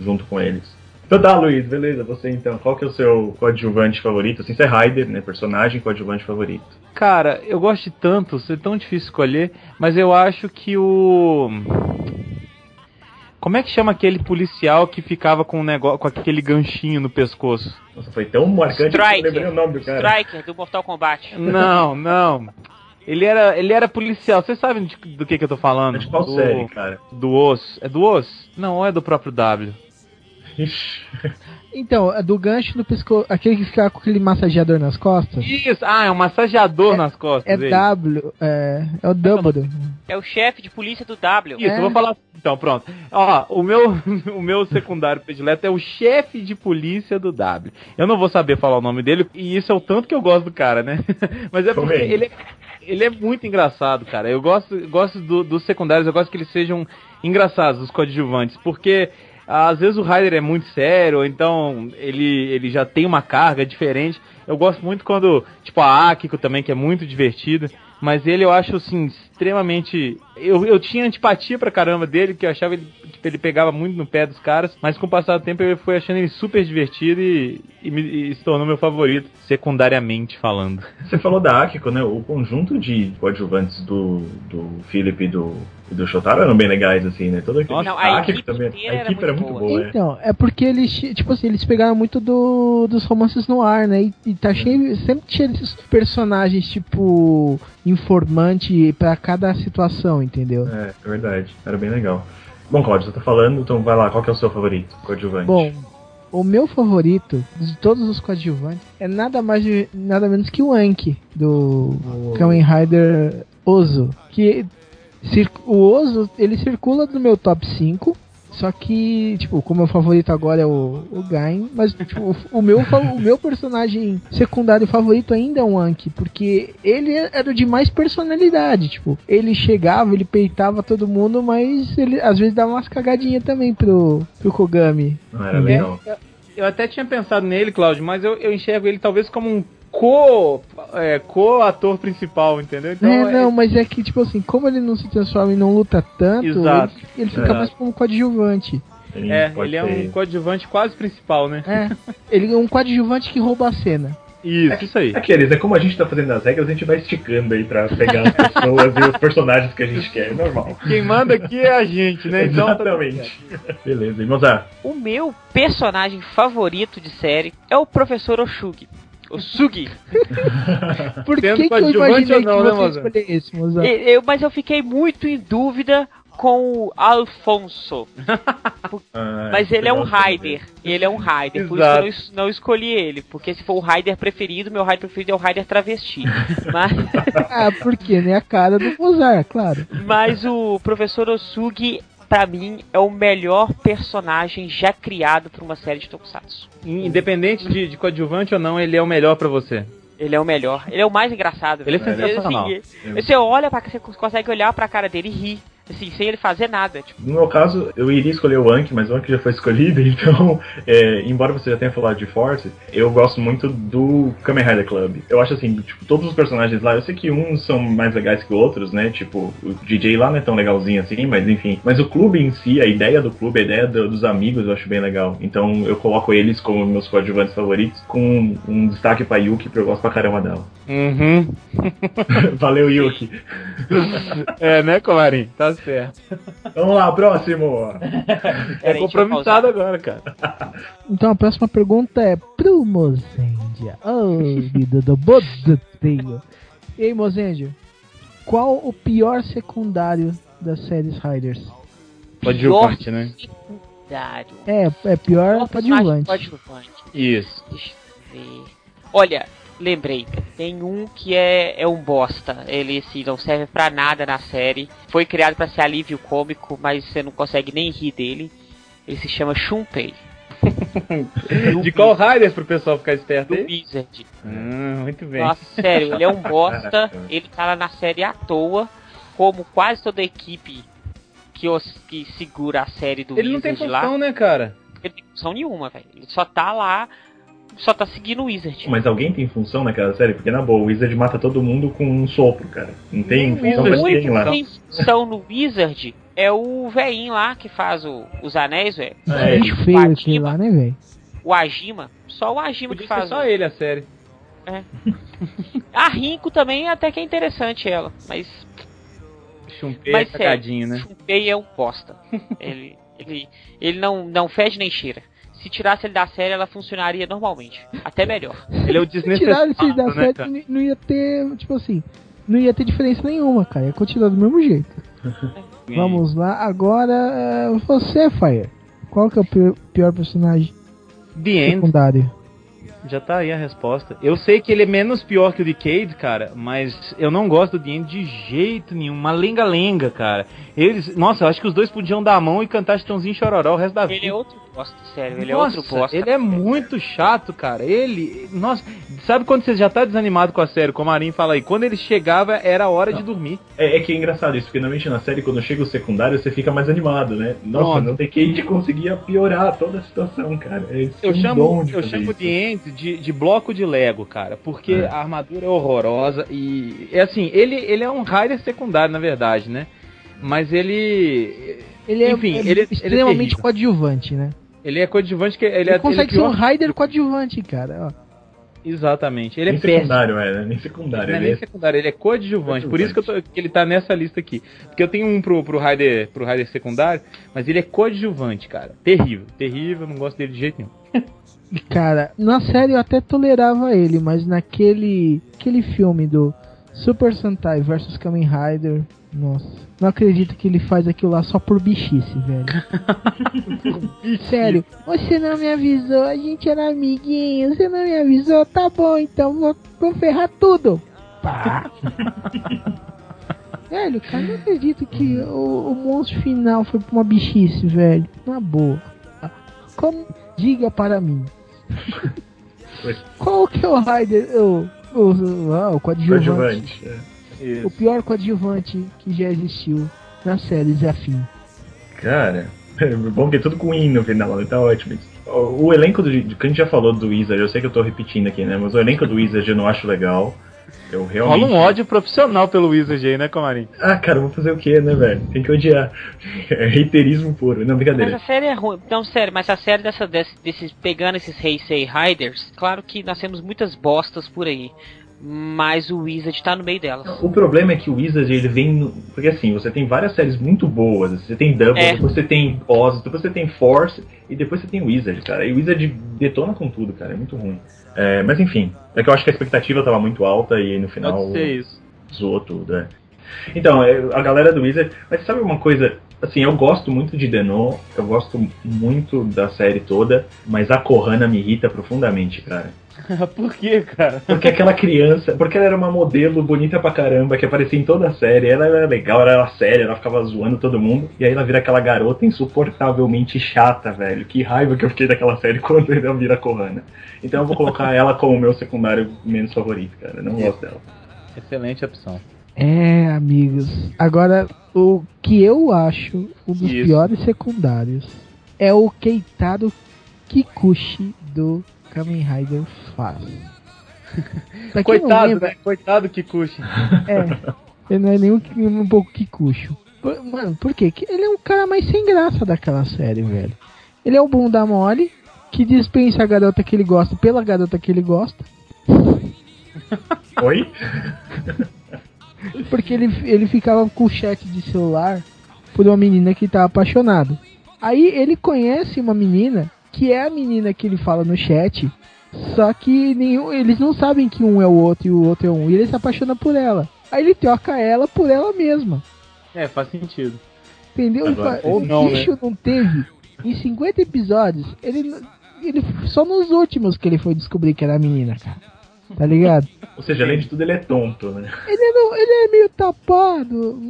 junto com eles. Então tá, Luiz, beleza, você então, qual que é o seu coadjuvante favorito? Assim, você é Raider, né? Personagem coadjuvante favorito. Cara, eu gosto de tantos, é tão difícil escolher, mas eu acho que o. Como é que chama aquele policial que ficava com um negócio, com aquele ganchinho no pescoço? Nossa, foi tão marcante que eu não lembrei o nome do cara. Striker do Mortal Kombat. Não, não. Ele era, ele era policial. Vocês sabem de- do que, que eu tô falando? Mas de qual do, série, cara? Do Osso. É do Osso? Não, ou é do próprio W. Ixi. Então, é do gancho no pescoço, aquele que fica com aquele massageador nas costas. Isso, ah, é um massageador nas costas. É ele. W, é, é o W. É o chefe de polícia do W. Isso, É. eu vou falar. Então, pronto. Ó, o meu, o meu secundário predileto é o chefe de polícia do W. Eu não vou saber falar o nome dele, e isso é o tanto que eu gosto do cara, né? Mas é porque ele é, ele é muito engraçado, cara. Eu gosto, gosto do- dos secundários, eu gosto que eles sejam engraçados, os coadjuvantes, porque às vezes o Ryder é muito sério, então ele, ele já tem uma carga diferente. Eu gosto muito quando, tipo, a Akiko também, que é muito divertida. Mas ele eu acho assim, extremamente. Eu, eu tinha antipatia pra caramba dele, que eu achava ele, ele pegava muito no pé dos caras, mas com o passar do tempo eu fui achando ele super divertido e, e, me, e se tornou meu favorito, secundariamente falando. Você falou da Akiko, né? O conjunto de coadjuvantes do, do Philip e do, e do Shotaro eram bem legais, assim, né? Toda Não, a Akiko equipe inteira a equipe era muito muito boa. boa, é. Então, é porque eles, tipo assim, eles pegaram muito do, dos romances no ar, né? E, e tá cheio, sempre tinha esses personagens, tipo, informante pra cada situação, entendeu? É, é verdade. Era bem legal. Bom, Claudio, você tá falando, então vai lá, qual que é o seu favorito? Coadjuvante. Bom, o meu favorito de todos os coadjuvantes é nada mais de, nada menos que o Anki do Kamen Rider Ozo, que o Ozo, ele circula no meu top 5, só que, tipo, como meu favorito agora é o, o Gain, mas tipo, o, o meu, o meu personagem secundário favorito ainda é o Anki, porque ele era o de mais personalidade, tipo, ele chegava, ele peitava todo mundo, mas ele às vezes dava umas cagadinhas também pro, pro Kogami. Não era legal. Eu até tinha pensado nele, Claudio, mas eu, eu enxergo ele talvez como um co, é, co-ator principal, entendeu? Então, é, não, mas é que, tipo assim, como ele não se transforma e não luta tanto, Exato. ele, ele fica É. mais como coadjuvante. Ele, é, ele é ser- um coadjuvante quase principal, né? É, ele é um coadjuvante que rouba a cena. Isso, isso aí. Aqueles, é como a gente tá fazendo as regras, a gente vai esticando aí pra pegar as pessoas e os personagens que a gente quer, é normal. Quem manda aqui é a gente, né? Então, tá Exatamente. Beleza, e Mozart? O meu personagem favorito de série é o Professor Oshugi. Osugi. Por que, que eu imaginei não, que né, você escolher esse, Mozart? Eu, mas eu fiquei muito em dúvida com o Alfonso. Ah, Mas ele é um legal, Raider. Ele é um Raider. Por isso que eu não, não escolhi ele. Porque se for o Raider preferido, meu Raider preferido é o Raider travesti. mas, Ah, por quê? Né? A cara do Mozart, claro. mas o Professor Osugi, pra mim, é o melhor personagem já criado pra uma série de Tokusatsu. Independente de, de coadjuvante ou não, ele é o melhor pra você. Ele é o melhor. Ele é o mais engraçado. Ele é velho. sensacional. Assim, você olha para você consegue olhar pra cara dele e rir. Assim, sem ele fazer nada. Tipo, No meu caso, eu iria escolher o Anki, mas o Anki já foi escolhido, então, é, embora você já tenha falado de Force, eu gosto muito do Kamen Rider Club. Eu acho assim, tipo, todos os personagens lá, eu sei que uns são mais legais que outros, né? Tipo, o DJ lá não é tão legalzinho assim, mas enfim. Mas o clube em si, a ideia do clube, a ideia do- dos amigos, eu acho bem legal. Então eu coloco eles como meus coadjuvantes favoritos, com um destaque pra Yuki, porque eu gosto pra caramba dela. Uhum. Valeu, Yuki. É, né, Comarim? Tá certo. Vamos lá, próximo! É compromissado agora, cara. Então a próxima pergunta é pro Mozendia. Oh, vida do bodoteio. E aí, Mozendia, qual o pior secundário das séries Riders? Coadjuvante, né? secundário. É, é pior coadjuvante? Isso. Deixa eu ver. Olha, lembrei. Tem um que é, é um bosta. Ele assim, não serve pra nada na série. Foi criado pra ser alívio cômico, mas você não consegue nem rir dele. Ele se chama Shunpei. De qual Rider pro pessoal ficar esperto Do aí? Wizard. Hum, muito bem. Nossa, sério, ele é um bosta. Ele tá lá na série à toa, como quase toda a equipe que, os, que segura a série do Ele não tem Wizard lá. função, né, cara? Ele não tem função nenhuma, velho. Ele só tá lá só tá seguindo o Wizard. Mas alguém tem função naquela série? Porque na boa, o Wizard mata todo mundo com um sopro, cara. Não tem Não, função pra ninguém lá. tem função no Wizard é o velhinho lá que faz o- os anéis, velho. É, o feio aquele Agima, lá, né, velho? O Agima. Só o Agima Podia que ser faz. só o- ele a série. A Rinko também até que é interessante ela, mas Chumpei Mas é cagadinho, né? Chunpei é um bosta. ele, ele, ele não, não fede nem cheira. Se tirasse ele da série, ela funcionaria normalmente. Até melhor. Ele é o Se tirar desnecessário, esse da né, série, cara? não- ia ter, tipo assim, não ia ter diferença nenhuma, cara. Ia continuar do mesmo jeito. Vamos lá, agora é, você, Fire. Qual que é o pior, pior personagem The End. secundário? Já tá aí a resposta. Eu sei que ele é menos pior que o Decade, cara, mas eu não gosto do The End de jeito nenhum. Uma lenga-lenga, cara. Eles, nossa, eu acho que os dois podiam dar a mão e cantar Chitãozinho Chororó o resto da vida. Ele é outro bosta, sério. Ele Nossa, é outro bosta. Ele é muito chato, cara. Ele. Nossa, sabe quando você já tá desanimado com a série, como a Marinho fala aí? Quando ele chegava, era hora de dormir. É, é que é engraçado isso, porque normalmente na série, quando chega o secundário, você fica mais animado, né? Nossa, Nossa. no Decade conseguia piorar toda a situação, cara. Eles Eu chamo, de eu chamo. The End de, de bloco de Lego, cara. Porque É. a armadura é horrorosa e. É assim, ele, ele é um Rider secundário, na verdade, né? Mas ele. Ele é, Enfim, é ele- ele é extremamente terrível. coadjuvante, né? Ele é coadjuvante que ele, Ele, é. consegue ele é ser um Rider coadjuvante, cara. ó. Exatamente. Ele é Nem péssimo. secundário, é, né? Nem secundário. Não é ele nem é- secundário, ele é coadjuvante. Por isso que, eu tô- que ele tá nessa lista aqui. Porque eu tenho um pro, pro, rider, pro rider secundário, mas ele é coadjuvante, cara. Terrível, terrível, eu não gosto dele de jeito nenhum. Cara, na série eu até tolerava ele, mas naquele aquele filme do Super Sentai vs Kamen Rider, nossa, não acredito que ele faz aquilo lá só por bichice, velho. Sério, você não me avisou, a gente era amiguinho, você não me avisou, tá bom, então vou, vou ferrar tudo. Pá. velho, cara, não acredito que o, o monstro final foi pra uma bichice, velho. Na boa. Como diga para mim. Qual que é o Rider? O, o, ah, o coadjuvante. Coadjuvante. é. O pior coadjuvante que já existiu na série Zafim. Cara, bom que é tudo com in no final? Tá ótimo. isso. O, elenco do. Que a gente já falou do Wizard, eu sei que eu tô repetindo aqui, né? Mas o elenco do Wizard eu não acho legal. Eu realmente. Rola um ódio profissional pelo Wizard aí, né, Comarim? Ah, cara, eu vou fazer o quê, né, velho? Tem que odiar. É reiterismo puro. Não, Mas brincadeira. a série é ruim. Não, sério, mas a série dessa, desse, desses, pegando esses Heisei Riders, claro que nós temos muitas bostas por aí. Mas o Wizard tá no meio delas. O problema é que o Wizard ele vem. no- Porque assim, você tem várias séries muito boas. Você tem Double, É. depois você tem Oz, depois você tem Force e depois você tem Wizard, cara. E o Wizard detona com tudo, cara. É muito ruim. É, mas enfim, é que eu acho que a expectativa tava muito alta e no final Pode ser isso. zoou tudo, é. Então, é, a galera do Wizard. Mas sabe uma coisa? Assim, eu gosto muito de Denon, eu gosto muito da série toda, mas a Kohana me irrita profundamente, cara. Por que, cara? Porque aquela criança, porque ela era uma modelo bonita pra caramba, que aparecia em toda a série, ela era legal, ela era séria, ela ficava zoando todo mundo, e aí ela vira aquela garota insuportavelmente chata, velho. Que raiva que eu fiquei daquela série quando ela vira Kohana. Então eu vou colocar ela como meu secundário menos favorito, cara. Eu não gosto dela. Excelente opção. É, amigos. Agora, o que eu acho um dos Isso. piores secundários é o Keitaro Kikuchi do Kamen Rider não Coitado, lembra, né? Coitado Kikuchi. É, ele não é nem um, um pouco Kikucho. Por- Mano, por quê? Que Ele é um cara mais sem graça daquela série, velho. Ele é o bunda mole, que dispensa a garota que ele gosta pela garota que ele gosta. Oi? Porque ele, ele ficava com o chat de celular por uma menina que tá apaixonado. Aí ele conhece uma menina que é a menina que ele fala no chat. Só que nenhum, eles não sabem que um é o outro e o outro é um. E ele se apaixona por ela. Aí ele troca ela por ela mesma. É, faz sentido. Entendeu? Agora, fala, ou o não, bicho não teve. Em 50 episódios, ele, ele. Só nos últimos que ele foi descobrir que era a menina, cara. Tá ligado? Ou seja, além de tudo, ele é tonto, né? Ele, não, ele é meio tapado.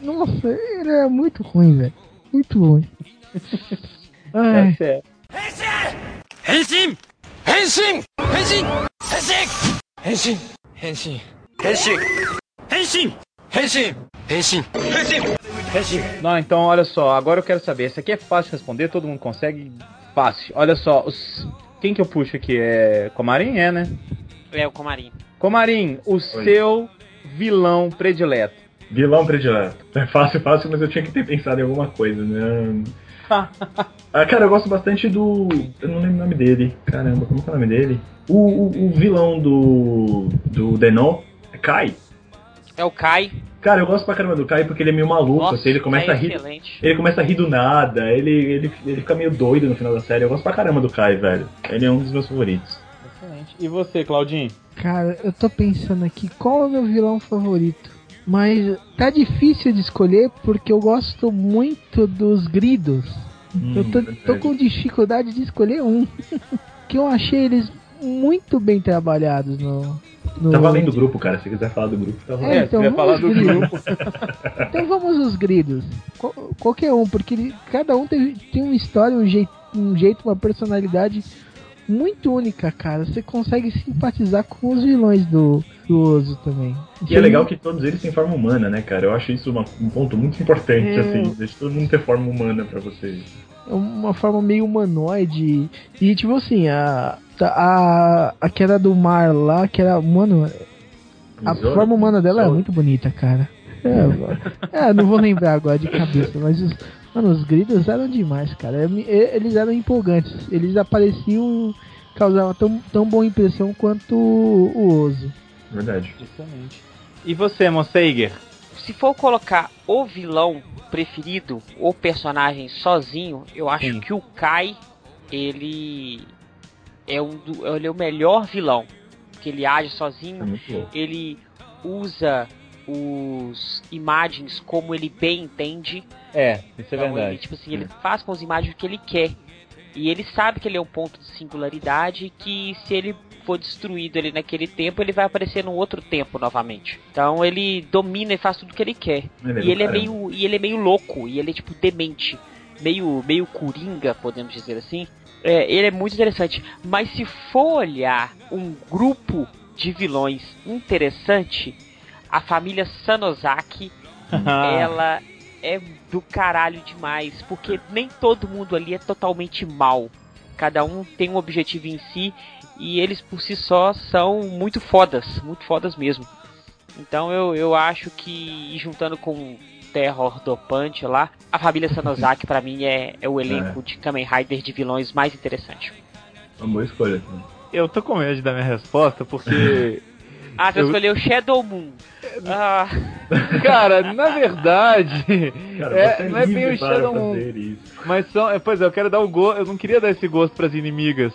Nossa, ele é muito ruim, velho. Muito ruim. Ai, É sério. 変身変身変身変身変身変身変身変身変身変身変身変身 Não, então olha só, agora eu quero saber. Esse aqui é fácil de responder, todo mundo consegue. Fácil. Olha só, os Quem que eu puxo aqui? É Comarim? É, né? É o Comarim. Comarim, o seu vilão predileto. Vilão predileto. É fácil, fácil, mas eu tinha que ter pensado em alguma coisa, né? Ah, cara, eu gosto bastante do. Eu não lembro o nome dele. Caramba, como é o nome dele? O, o, o vilão do. do Denon é Kai. É o Kai. Cara, eu gosto pra caramba do Kai porque ele é meio maluco, Nossa, assim, ele começa é a rir. excelente. Ele começa a rir do nada, ele, ele, ele fica meio doido no final da série. Eu gosto pra caramba do Kai, velho. Ele é um dos meus favoritos. Excelente. E você, Claudinho? Cara, eu tô pensando aqui qual é o meu vilão favorito. Mas tá difícil de escolher porque eu gosto muito dos gridos. Hum, eu tô, tô com dificuldade de escolher um. que eu achei eles muito bem trabalhados no. no Tá valendo o grupo, cara. Se quiser falar do grupo, tá valendo. É, É, então você vai falar vamos do grupo. Então vamos os gridos. Qual- qualquer um, porque ele- cada um tem, tem uma história, um jeito, um jeito, uma personalidade muito única, cara. Você consegue simpatizar com os vilões do, Ozo também. E é legal que todos eles têm forma humana, né, cara? Eu acho isso uma- um ponto muito importante, É. assim. Deixa todo mundo ter forma humana pra vocês. É uma forma meio humanoide. E tipo assim, a. A, a que era do mar lá, que era. Mano, a Zoro- forma humana dela é Zoro- muito bonita, cara. É, é, não vou lembrar agora de cabeça, mas os, mano, os gritos eram demais, cara. É, e- Eles eram empolgantes. Eles apareciam, causavam tão, tão boa impressão quanto o, o Ozo. Verdade. Excelente. E você, Monseiger? Se for colocar o vilão preferido, o personagem sozinho, eu acho Sim. que o Kai, ele é um do, ele é o melhor vilão. Porque ele age É sozinho, louco. ele usa os imagens como ele bem entende. É, isso é Então, ele, verdade. tipo assim, ele faz com as imagens o que ele quer. E ele sabe que ele é um ponto de singularidade e que se ele for destruído ali naquele tempo, ele vai aparecer num outro tempo novamente. Então ele domina e faz tudo que ele quer. Ele é e ele é meio e ele é meio louco, e ele é tipo demente, meio meio coringa, podemos dizer assim. É, ele é muito interessante, mas se for olhar um grupo de vilões interessante, a família Sanozaki ela é do caralho demais, porque nem todo mundo ali é totalmente mal. Cada um tem um objetivo em si e eles por si só são muito fodas, muito fodas mesmo. Então eu, eu acho que, juntando com Terror do Punch lá, a família Sanozaki pra mim é, é o elenco de Kamen Rider de vilões mais interessante. Uma boa escolha. Assim. Eu tô com medo de dar minha resposta, porque. Ah, você Eu- escolheu Shadow Moon. Ah, Cara, na verdade. Cara, é, é não é bem o para Shadow Moon. Mas são. é, Pois é, eu quero dar o gosto. Eu não queria dar esse gosto pras inimigas.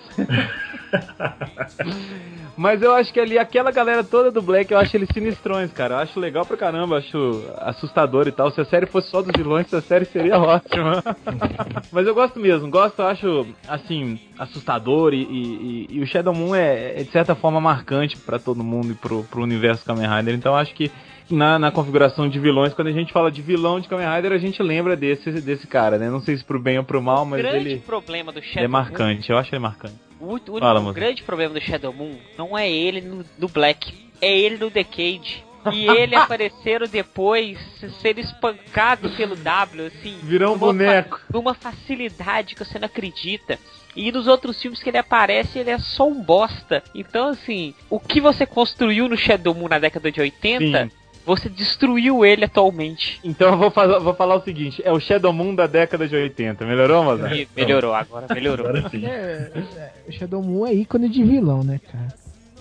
Mas eu acho que ali, aquela galera toda do Black, eu acho eles sinistrões, cara. Eu acho legal pra caramba, acho assustador e tal. Se a série fosse só dos vilões, essa série seria ótima. Mas eu gosto mesmo, gosto, acho, assim, assustador e, e- e- o Shadow Moon é, é, de certa forma marcante pra todo mundo e pro, pro universo Kamen Rider. Então acho que na, na configuração de vilões, quando a gente fala de vilão de Kamen Rider, a gente lembra desse, desse cara, né? Não sei se pro bem ou pro mal, o mas grande ele, problema do ele Shadow é Moon marcante. Eu acho ele marcante. O, o Fala, moça. grande problema do Shadow Moon não é ele no, no Black, é ele no Decade. E ele apareceram depois ser espancado pelo W, assim. Virou um numa fa- boneco. Numa facilidade que você não acredita. E nos outros filmes que ele aparece, ele é só um bosta. Então, assim, o que você construiu no Shadow Moon na década de 80, Sim. Você destruiu ele atualmente. Então eu vou, fazer, vou falar o seguinte: é o Shadow Moon da década de 80. Melhorou, Mozart? E melhorou agora, melhorou. Agora sim. É, é, o Shadow Moon é ícone de vilão, né, cara?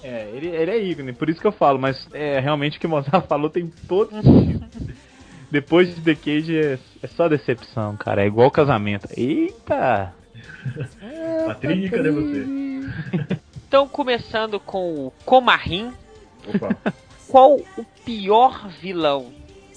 É, ele, ele é ícone, por isso que eu falo, mas é, realmente o que o Mozart falou tem todo. Depois de The Cage é, é só decepção, cara. É igual casamento. Eita! Patrick, cadê você? Então, começando com o Comarim, Opa. Qual o pior vilão?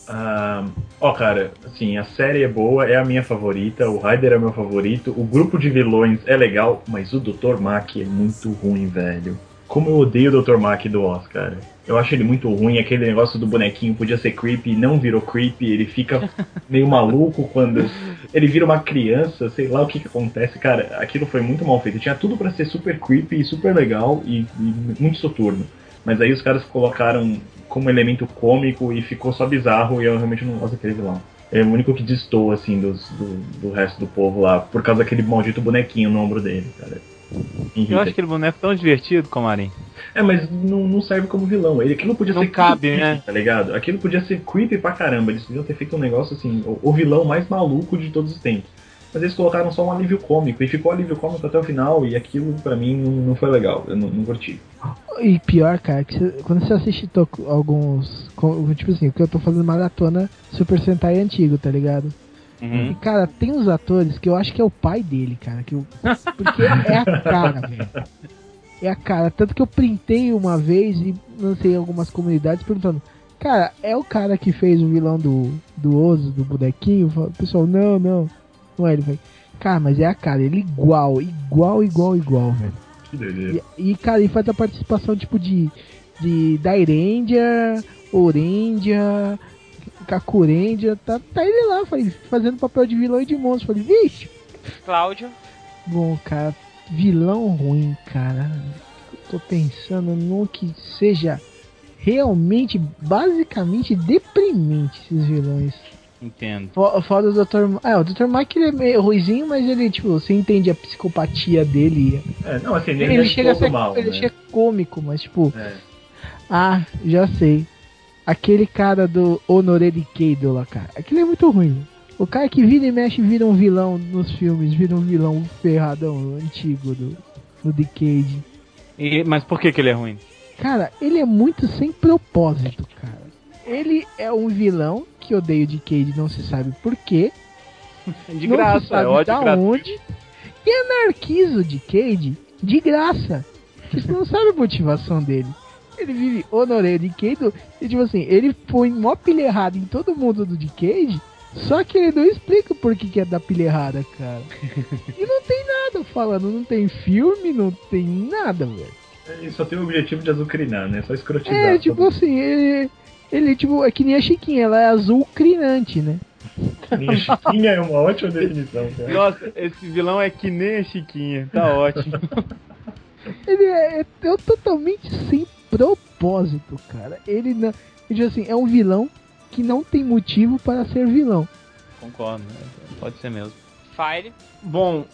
Ah, Ó, cara, assim, a série é boa, é a minha favorita, o Ryder é meu favorito, o grupo de vilões é legal, mas o Dr. Mack é muito ruim, velho. Como eu odeio o Dr. Mack do Oz, cara. Eu acho ele muito ruim, aquele negócio do bonequinho podia ser creepy, não virou creepy, ele fica meio maluco quando ele vira uma criança, sei lá o que que acontece, cara, aquilo foi muito mal feito. Tinha tudo pra ser super creepy, super legal e, e muito soturno. Mas aí os caras colocaram como elemento cômico e ficou só bizarro e eu realmente não gosto daquele vilão. É o único que distou, assim, dos, do, do resto do povo lá, por causa daquele maldito bonequinho no ombro dele, cara. Eu acho aquele boneco tão divertido, Comarim. É, mas não, não serve como vilão. Ele, aquilo podia Não ser cabe, creepy, né? Tá ligado? Aquilo podia ser creepy pra caramba. Eles podiam ter feito um negócio assim, o, o vilão mais maluco de todos os tempos. Mas eles colocaram só um alívio cômico. E ficou alívio cômico até o final. E aquilo pra mim não, não foi legal. Eu não, não curti. E pior, cara, que você- quando você assiste alguns. com- Tipo assim, o que eu tô fazendo maratona Super Sentai antigo, tá ligado? E, Uhum. cara, tem uns atores que eu acho que é o pai dele, cara. Que eu, porque é a cara, velho. É a cara. Tanto que eu printei uma vez e lancei em algumas comunidades perguntando. Cara, é o cara que fez o vilão do, do Ozo, do bonequinho? O pessoal, não, não. Não é ele, velho. Cara, mas é a cara, ele igual, igual, igual, igual, velho. Que doideira. E, e, cara, ele faz a participação tipo de. de Dairendia, Orendia, Kakurendia, tá, tá ele lá faz- fazendo papel de vilão e de monstro. Falei, vixe, Cláudio. bom, cara, vilão ruim, cara. Tô pensando num que seja realmente, basicamente deprimente esses vilões. Entendo. Fo- Fora o Dr. Ah, o Dr. Mike ele é meio ruizinho, mas ele, tipo, você entende a psicopatia dele. É, não, assim, ele, Ele, é chega a ser mal, ele né? chega cômico, mas tipo, É. ah, já sei. Aquele cara do Honoré de lá, cara. Aquilo é muito ruim. O cara que vira e mexe vira um vilão nos filmes, vira um vilão ferradão antigo do, do Decade. E, mas por que, que ele é ruim? Cara, ele é muito sem propósito, cara. Ele é um vilão que odeia o Decade, não se sabe por quê. De não se graça, sabe é ódio da onde. E anarquiza o Decade de graça. Você não sabe a motivação dele. Ele vive honoré o Decade e tipo assim, ele põe mó pilha errada em todo mundo do Decade, só que ele não explica por que, que é da pilha errada, cara. e não tem nada falando, não tem filme, não tem nada, velho. Ele só tem o objetivo de azucrinar, né? Só escrotizar. É, tipo assim, ele, ele tipo, é que nem a Chiquinha, ela é azul crinante, né? Minha Chiquinha é uma ótima definição, cara. Nossa, esse vilão é que nem a Chiquinha. Tá ótimo. Ele é, é, é totalmente sem propósito, cara. Ele não. Ele, assim, é um vilão que não tem motivo para ser vilão. Concordo, né? pode ser mesmo. Fire. Bom,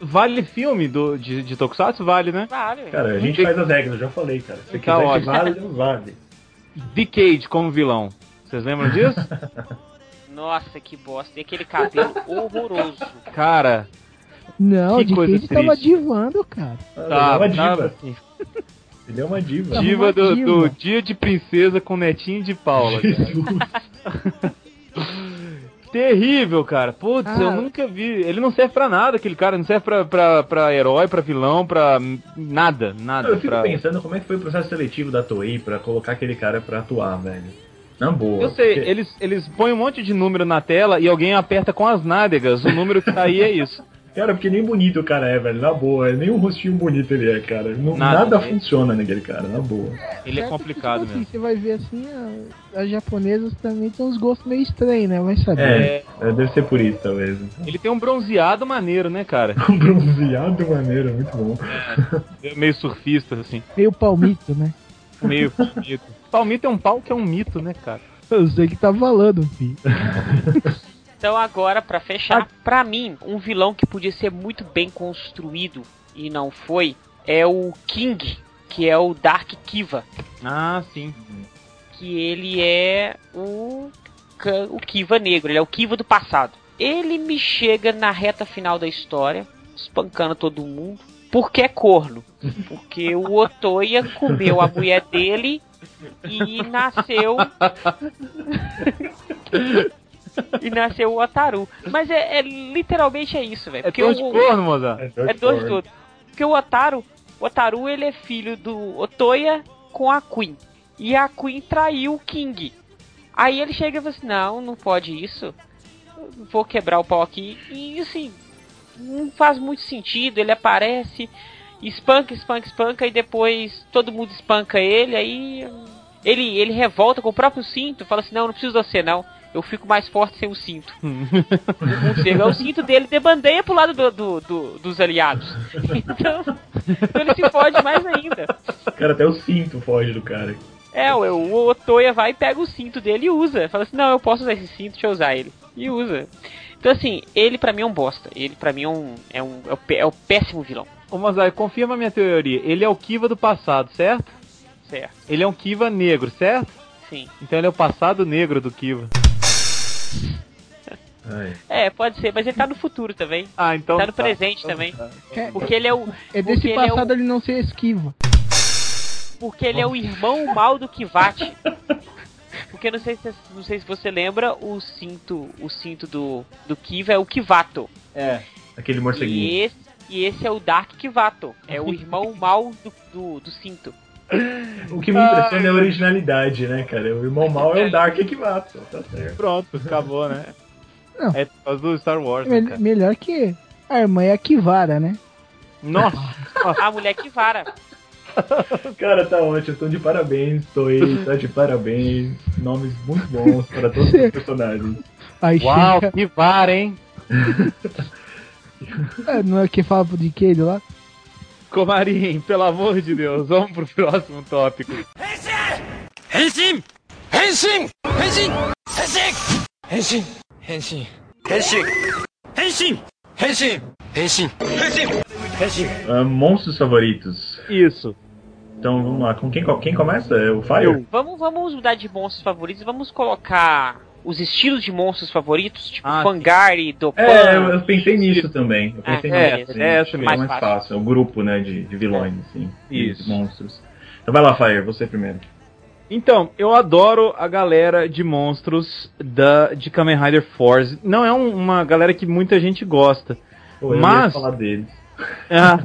vale filme do, de, de Tokusatsu? Vale, né? Vale. Cara, a gente faz as regras, eu já falei, cara. Se você Tá quiser que ótimo. vale, não vale. Decade como vilão. Vocês lembram disso? Nossa, que bosta. E aquele cabelo horroroso. Cara, Não, Que coisa tava divando, cara. Ah, tá, ele é uma tava diva. assim. Ele é uma diva. Diva uma do, diva. do dia de princesa com netinho de Paula. cara. Jesus. Terrível, cara. Putz, Ah. eu nunca vi. Ele não serve pra nada, aquele cara. Não serve pra, pra, pra herói, pra vilão, pra nada, nada. Eu fico pra... pensando como é que foi o processo seletivo da Toei pra colocar aquele cara pra atuar, velho. Na boa. Eu sei, porque- eles, eles põem um monte de número na tela e alguém aperta com as nádegas. O número que tá aí é isso. Cara, porque nem bonito o cara é, velho. Na boa. Nem um rostinho bonito ele é, cara. Não- Nada. nada funciona naquele cara, na boa. Ele é que, complicado tipo assim, mesmo. Você vai ver assim, a- as japonesas também tem uns gostos meio estranhos, né? Vai saber. É, é, deve ser por isso, talvez. Ele tem um bronzeado maneiro, né, cara? Um bronzeado maneiro, muito bom. É Meio surfista, assim. Meio palmito, né? Meio mito. Palmito é um pau que é um mito, né, cara? Eu sei que tá falando, filho. Então agora, pra fechar, pra mim, um vilão que podia ser muito bem construído e não foi, é o King, que é o Dark Kiva. Ah, sim. Que ele é o, o Kiva negro, ele é o Kiva do passado. Ele me chega na reta final da história, espancando todo mundo, porque é corno. Porque o Otoya comeu a mulher dele e nasceu. e nasceu o Otaru. Mas é, é- literalmente é isso, velho. É de o- corno, Mozart. é dois de tudo. Porque o Otaru, o Otaru ele é filho do Otoya com a Queen. E a Queen traiu o King. Aí ele chega e fala assim, não, não pode isso. Vou quebrar o pau aqui. E assim, não faz muito sentido. Ele aparece, espanca, espanca, espanca, e depois todo mundo espanca ele, aí ele, ele revolta com o próprio cinto, fala assim, não, não preciso de você não. Eu fico mais forte sem o cinto. O mundo chega, o cinto dele debandeia pro lado do, do- do- dos aliados. Então, então ele se fode mais ainda. Cara, até o cinto foge do cara. É, o, o Otoya vai e pega o cinto dele e usa. Fala assim, não, eu posso usar esse cinto, deixa eu usar ele. E usa. Então assim, ele pra mim é um bosta. Ele pra mim é um. É, um, é, o, pé- é o péssimo vilão. Ô Mozart, confirma a minha teoria. Ele é o Kiva do passado, certo? Certo, Ele é um Kiva negro, certo? sim. Então ele é o passado negro do Kiva. Ai. É, pode ser, mas ele tá no futuro também. Ah, então. Tá no presente também. É, Porque ele é o. é desse porque ele é o- passado ele não ser esquiva. Porque ele é o irmão mal do Kivate. Porque não sei se não sei se você lembra, o cinto, o cinto do, do Kiva é o Kivato. É. Aquele E morceguinho. esse, e esse é o Dark Kivato. É o irmão mal do, do, do cinto. O que me impressiona é a originalidade, né, cara? O irmão mal é o Dark Equivato. Tá certo. Pronto, acabou, né? Não. É por causa do Star Wars, É né, me- cara? melhor que a irmã é a Kivara, né? Nossa! A mulher Kivara. Cara, tá ótimo. Estão de parabéns. Toei, tá de parabéns. Nomes muito bons para todos os personagens. Aí Uau, chega. que vara, hein? É, não é que fala de que ele lá? Comarim, pelo amor de Deus, vamos pro próximo tópico. Henshin! Henshin! Henshin! Henshin! Henshin! Henshin! Henshin! Henshin! Henshin! Henshin! Henshin! Monstros favoritos. Isso. Então vamos lá, com quem, quem começa? O Fire? Vamos, vamos mudar de monstros favoritos e vamos colocar os estilos de monstros favoritos, tipo Ah, Fangari, Dopan. É, eu, eu pensei nisso também. Eu pensei É, nisso. é, é mesmo. é mais Mais fácil. É o grupo, né, de, de vilões, assim. de Isso. monstros. Então vai lá, Fire. Você primeiro. Então, eu adoro a galera de monstros da, de Kamen Rider Force. Não é um- uma galera que muita gente gosta. Pô, eu ia Mas- falar deles. Ah,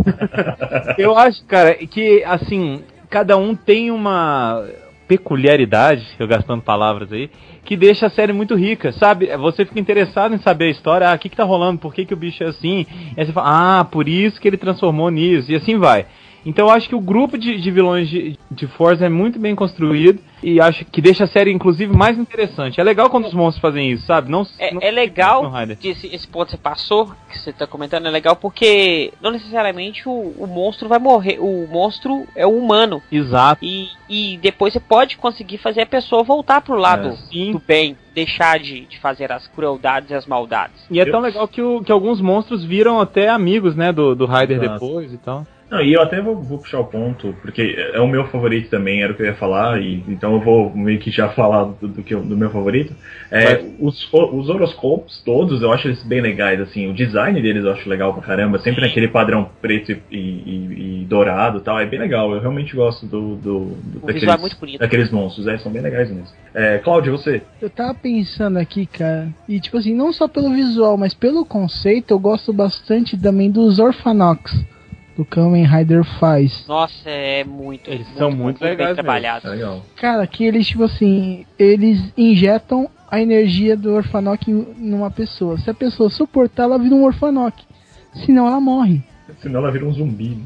eu acho, cara, que assim, cada um tem uma peculiaridade, eu gastando palavras aí, que deixa a série muito rica, sabe? Você fica interessado em saber a história, ah, o que, que tá rolando, por que, que o bicho é assim? E aí você fala, ah, por isso que ele transformou nisso, e assim vai. Então eu acho que o grupo de, de vilões de, de Forza é muito bem construído e acho que deixa a série, inclusive, mais interessante. É legal quando os monstros fazem isso, sabe? Não, É, não é legal que esse, esse ponto que você passou, que você tá comentando, é legal porque não necessariamente o, o monstro vai morrer. O monstro é o humano. Exato. E, e depois você pode conseguir fazer a pessoa voltar pro lado É. Sim. do bem, deixar de, de fazer as crueldades e as maldades. E é tão legal que, o- que alguns monstros viram até amigos, né, do, do Ryder Exato. depois e tal. Não, e eu até vou, vou puxar o ponto, porque é o meu favorito também, era o que eu ia falar, e então eu vou meio que já falar do, do, que do meu favorito. É, os, os horoscopos todos, eu acho eles bem legais, assim, o design deles eu acho legal pra caramba, sempre naquele padrão preto e, e- e- e dourado e tal, é bem legal, eu realmente gosto do, do, do- é muito bonito. daqueles monstros, é, são bem legais mesmo. É, Cláudio, você? Eu tava pensando aqui, cara, e tipo assim, não só pelo visual, mas pelo conceito, eu gosto bastante também dos Orphanox, do Kamen Rider faz. Nossa, é muito. Eles são muito legais bem trabalhados. É legal. Cara, que eles, tipo assim, eles injetam a energia do Orphanox em- numa pessoa. Se a pessoa suportar, ela vira um Orphanox. Senão ela morre. Senão ela vira um zumbi.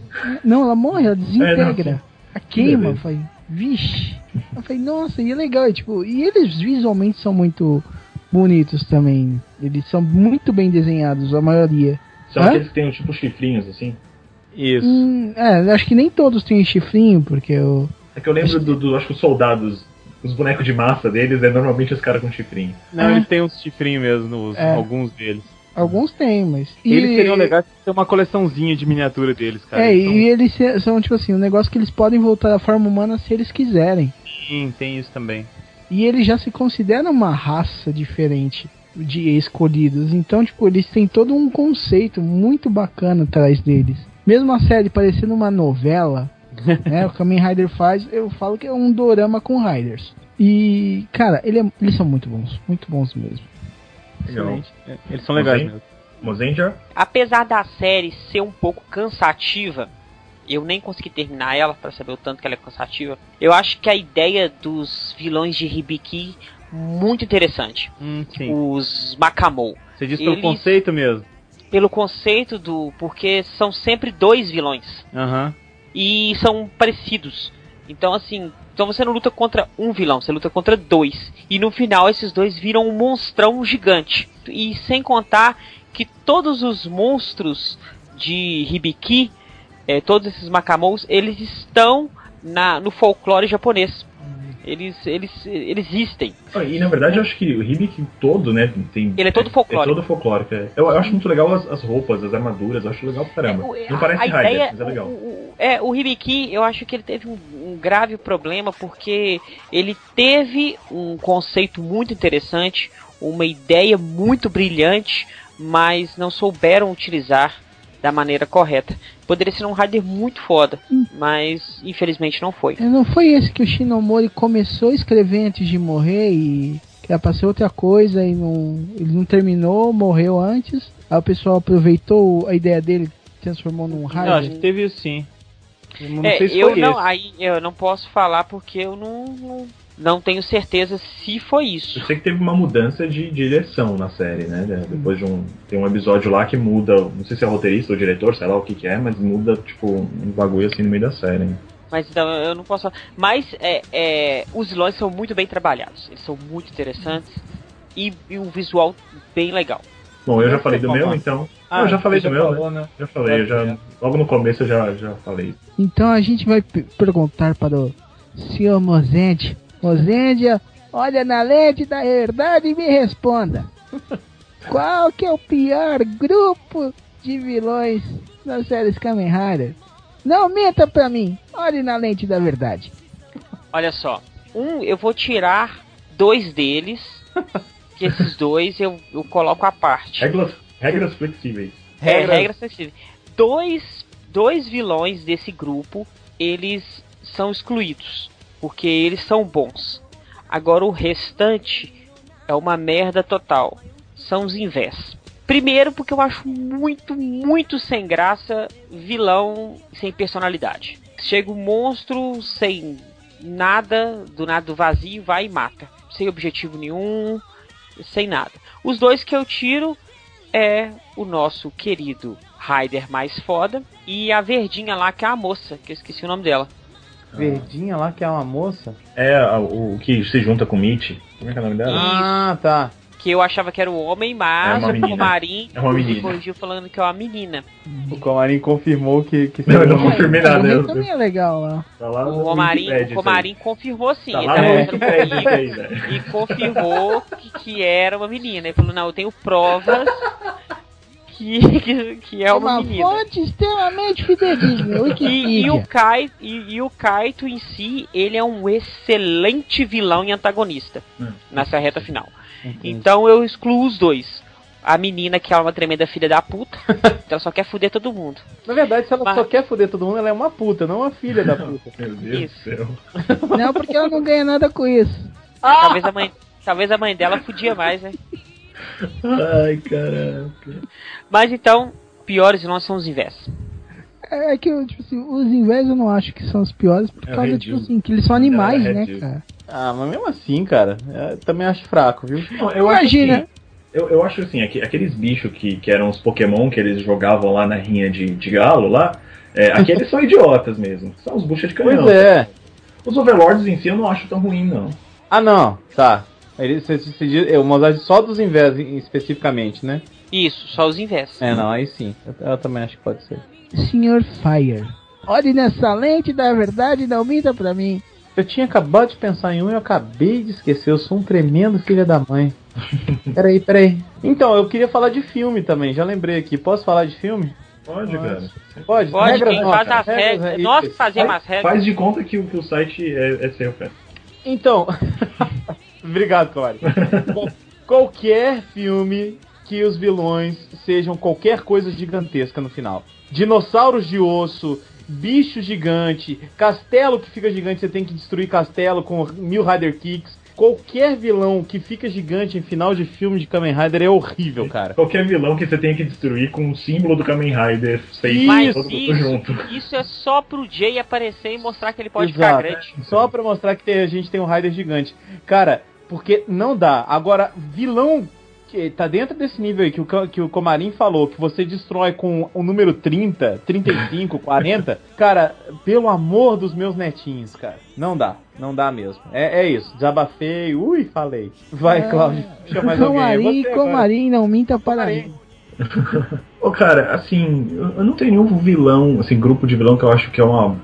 Não, ela morre, ela É, desintegra. não, a queima, eu falei, vixe. Eu falei, nossa, e é legal, e, tipo, e eles visualmente são muito bonitos também. Eles são muito bem desenhados, a maioria. São Hã? aqueles que tem tipo chifrinhos, assim. Isso. Hum, é, acho que nem todos têm chifrinho, porque eu. É que eu lembro do, do- acho que os soldados, os bonecos de massa deles, é normalmente os caras com chifrinho. Não, É. eles têm uns chifrinhos mesmo, nos, É. alguns deles. Alguns têm, mas. E eles seriam legais ter uma coleçãozinha de miniatura deles, cara. É, são- e eles são, tipo assim, um negócio que eles podem voltar à forma humana se eles quiserem. Sim, tem isso também. E eles já se consideram uma raça diferente de escolhidos. Então, tipo, eles têm todo um conceito muito bacana atrás deles. Mesmo a série parecendo uma novela, né? O Kamen Rider faz, eu falo que é um dorama com Riders. E, cara, ele é- eles são muito bons, muito bons mesmo. Legal. Excelente. É, Eles são legais Sim. mesmo. Mozenja? Apesar da série ser um pouco cansativa, eu nem consegui terminar ela para saber o tanto que ela é cansativa. Eu acho que a ideia dos vilões de Hibiki muito interessante. Hum, sim. Os Makamou. Você diz pelo eles- conceito mesmo. Pelo conceito do. Porque são sempre dois vilões. Aham. E são parecidos. Então, assim. Então você não luta contra um vilão, você luta contra dois. E no final esses dois viram um monstrão gigante. E sem contar que todos os monstros de Hibiki, eh, todos esses Makamous, eles estão na, no folclore japonês. Eles, eles, eles existem. Ah, E na verdade eu acho que o Hibik todo, né, tem. Ele é todo É folclórico. todo folclórico. é. Eu, eu acho muito legal as, as roupas, as armaduras, eu acho legal pra caramba. O- Não parece Raider, ideia- mas é legal. O, o- é, o Hibiki, eu acho que ele teve um, um grave problema porque ele teve um conceito muito interessante, uma ideia muito brilhante, mas não souberam utilizar da maneira correta. Poderia ser um Raider muito foda, mas infelizmente não foi. É, Não foi esse que o Shinomori começou a escrever antes de morrer e era pra ser outra coisa e não, ele não terminou, morreu antes. Aí o pessoal aproveitou a ideia dele, transformou num Não, acho que teve isso sim. Eu Não É, sei se eu foi não, esse. aí eu não posso falar porque eu não, não, não tenho certeza se foi isso. Eu sei que teve uma mudança de direção na série, né? Depois de um. Tem um episódio lá que muda. Não sei se é roteirista ou diretor, sei lá o que, que é, mas muda, tipo, um bagulho assim no meio da série. hein? Mas então eu não posso falar. Mas é, é, os vilões são muito bem trabalhados. Eles são muito interessantes e, e um visual bem legal. Bom, eu já falei do meu, é. então. Ah, eu já falei do meu, falou, né? né? Já falei, eu já. É. Logo no começo eu já, já falei. Então a gente vai perguntar para o senhor Mozende. Mozendia, olha na lente da verdade e me responda. Qual que é o pior grupo de vilões das séries Kamen Rider? Não minta pra mim, olhe na lente da verdade. Olha só, um eu vou tirar dois deles, que esses dois eu, eu coloco à parte. Regras, regras flexíveis. É, Regras- regras flexíveis. Dois, dois vilões desse grupo, eles são excluídos, porque eles são bons. Agora o restante é uma merda total. São os invés. Primeiro porque eu acho muito, muito sem graça vilão sem personalidade. Chega um monstro sem nada, do nada vazio, vai e mata. Sem objetivo nenhum, sem nada. Os dois que eu tiro é o nosso querido Raider mais foda e a verdinha lá que é a moça, que eu esqueci o nome dela. Verdinha lá, que é uma moça. É o, o que se junta com o Mitch. Como é que é o nome dela? Ah, tá. Que eu achava que era o homem, mas É uma o. Marim É uma menina. me corrigiu falando que é uma menina. O Comarim confirmou que, que Não, eu não confirmei É, nada. também- Eu, também é legal lá. tá lá O Wikipedia o isso Romarim confirmou sim. Tá ele lá tá no conversando Wikipedia isso comigo e confirmou que, que era uma menina. Ele falou, não, eu tenho provas que, que, que é uma, uma menina. fonte extremamente fidedigna, E, e, o. Kai, e, e o Kaito em si, ele é um excelente vilão e antagonista Hum. nessa reta final. Então eu excluo os dois. A menina, que é uma tremenda filha da puta, ela só quer fuder todo mundo. Na verdade, se ela Mas- só quer foder todo mundo, ela é uma puta, não uma filha da puta. Meu Deus Isso. do céu. Não, porque ela não ganha nada com isso. Talvez a mãe, talvez a mãe dela fudia mais, né? Ai, caraca. Mas então, piores vilões são os invés. É que, tipo assim, os invés eu não acho que são os piores, por É o causa, Red tipo assim, que eles são animais, É, né, cara? Ah, mas mesmo assim, cara, eu também acho fraco, viu? Não, eu acho Imagina. assim, eu, eu acho assim, aqu- aqueles bichos que, que eram os Pokémon que eles jogavam lá na rinha de, de galo lá, é, aqueles são idiotas mesmo. São os buchas de canhão. Pois é. Os Overlords em si eu não acho tão ruim, não. Ah, não, tá. Ele, você, você, diz- é uma usagem só dos invés especificamente, né? Isso, só os invés. É, não, aí sim. Eu, eu também acho que pode ser. Senhor Fire. Olhe nessa lente da verdade e não minta pra mim. Eu tinha acabado de pensar em um e eu acabei de esquecer. Eu sou um tremendo filho da mãe. peraí, peraí. Então, eu queria falar de filme também, já lembrei aqui. Posso falar de filme? Pode, cara. Pode? Pode, Regras quem faz as regras. é Nós que fazemos as regras. faz de conta que, o- que o site é, é seu, cara. Então, obrigado, Cláudio. Qualquer filme que os vilões sejam qualquer coisa gigantesca no final. Dinossauros de osso, bicho gigante, castelo que fica gigante, você tem que destruir castelo com mil Rider Kicks. Qualquer vilão que fica gigante em final de filme de Kamen Rider é horrível, cara. Qualquer vilão que você tenha que destruir com o símbolo do Kamen Rider feito Mas todo isso, junto. isso é só pro Jay aparecer e mostrar que ele pode ficar Exato. grande. Só pra mostrar que tem- a gente tem um Rider gigante. Cara, porque não dá. Agora, vilão que tá dentro desse nível aí que o, que o Comarim falou, que você destrói com o número 30, 35, 40. Cara, pelo amor dos meus netinhos, cara. Não dá. Não dá mesmo. É, é isso. Desabafei. Ui, falei. Vai, Cláudio. Puxa mais alguém. aí. Comarim, Você. Comarim, não minta para mim. Ô, cara, assim, eu eu não tenho nenhum vilão, assim, grupo de vilão que eu acho que é uma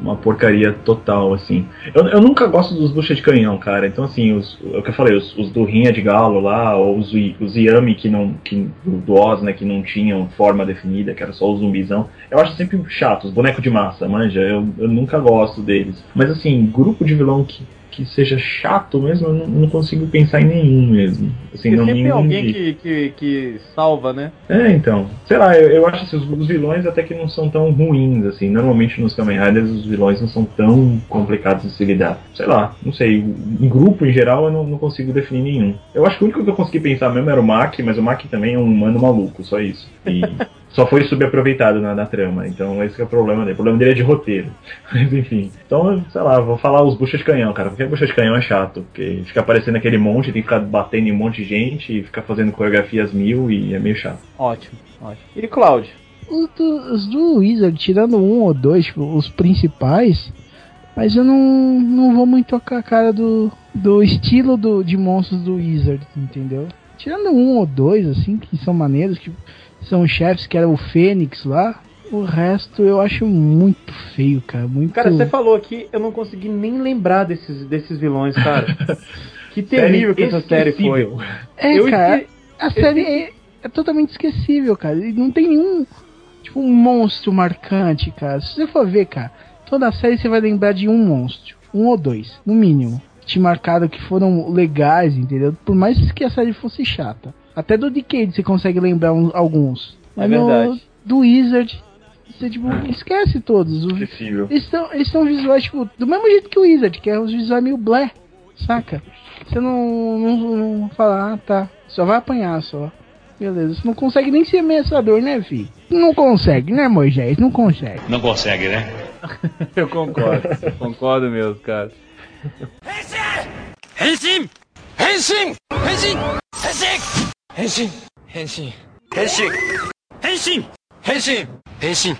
uma porcaria total, assim. Eu, eu nunca gosto dos bucha de canhão, cara. Então, assim, os, é o que eu falei, os, os do Rinha de Galo lá, ou os, os Yami que não, que, do Oz, né, que não tinham forma definida, que era só o zumbizão. Eu acho sempre chato, os bonecos de massa, manja. Eu, eu nunca gosto deles. Mas, assim, grupo de vilão que que seja chato mesmo, eu não, não consigo pensar em nenhum mesmo. Assim, não, sempre nenhum alguém que, que, que salva, né? É, então. Sei lá, eu, eu acho assim, os, os vilões até que não são tão ruins, assim. Normalmente nos Kamen Riders os vilões não são tão complicados de se lidar. Sei lá, não sei. Em grupo, em geral, eu não, não consigo definir nenhum. Eu acho que o único que eu consegui pensar mesmo era o Mack, mas o Mack também é um humano maluco, só isso. E só foi subaproveitado na, na trama. Então esse que é o problema dele. O problema dele é de roteiro. Mas enfim. Então, sei lá, vou falar os buchas de canhão, cara. Porque bucha de canhão é chato. Porque fica aparecendo aquele monte, tem que ficar batendo em um monte de gente e ficar fazendo coreografias mil e é meio chato. Ótimo, ótimo. E Cláudio? Os do, os do Wizard, tirando um ou dois, tipo, os principais, mas eu não, não vou muito com a cara do, do estilo do, de monstros do Wizard, entendeu? Tirando um ou dois, assim, que são maneiros, que são chefes, que era o Fênix lá, o resto eu acho muito feio, cara. Muito. Cara, você falou aqui, eu não consegui nem lembrar desses, desses vilões, cara. que terrível que essa série foi. É, eu cara, esque- a série é, é totalmente esquecível, cara. E não tem nenhum, tipo, um monstro marcante, cara. Se você for ver, cara, toda a série você vai lembrar de um monstro. Um ou dois, no mínimo. Te marcaram que foram legais, entendeu? Por mais que a série fosse chata. Até do Decade você consegue lembrar uns- alguns. É Mas no- verdade. do Wizard, você, tipo, esquece todos. O- Esquecível. eles são, eles são visuais, tipo, do mesmo jeito que o Wizard, que é os visuais meio blé, saca? Você não, não, não fala, ah, tá, só vai apanhar só. Beleza, você não consegue nem ser ameaçador, né, fi? Não consegue, né, Moisés? Não consegue. Não consegue, né? Eu concordo, eu concordo mesmo, cara. Henshin! Henshin! Henshin! Henshin! 変身変身変身変身変身変身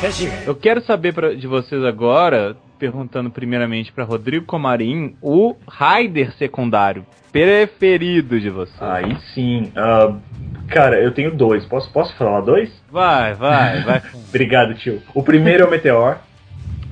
変身 Eu quero saber pra, de vocês agora, perguntando primeiramente para Rodrigo Comarim, o Raider secundário preferido de vocês. Aí sim. Uh, cara, eu tenho dois. Posso, posso falar dois? Vai, vai, vai. Obrigado, tio. O primeiro é o Meteor.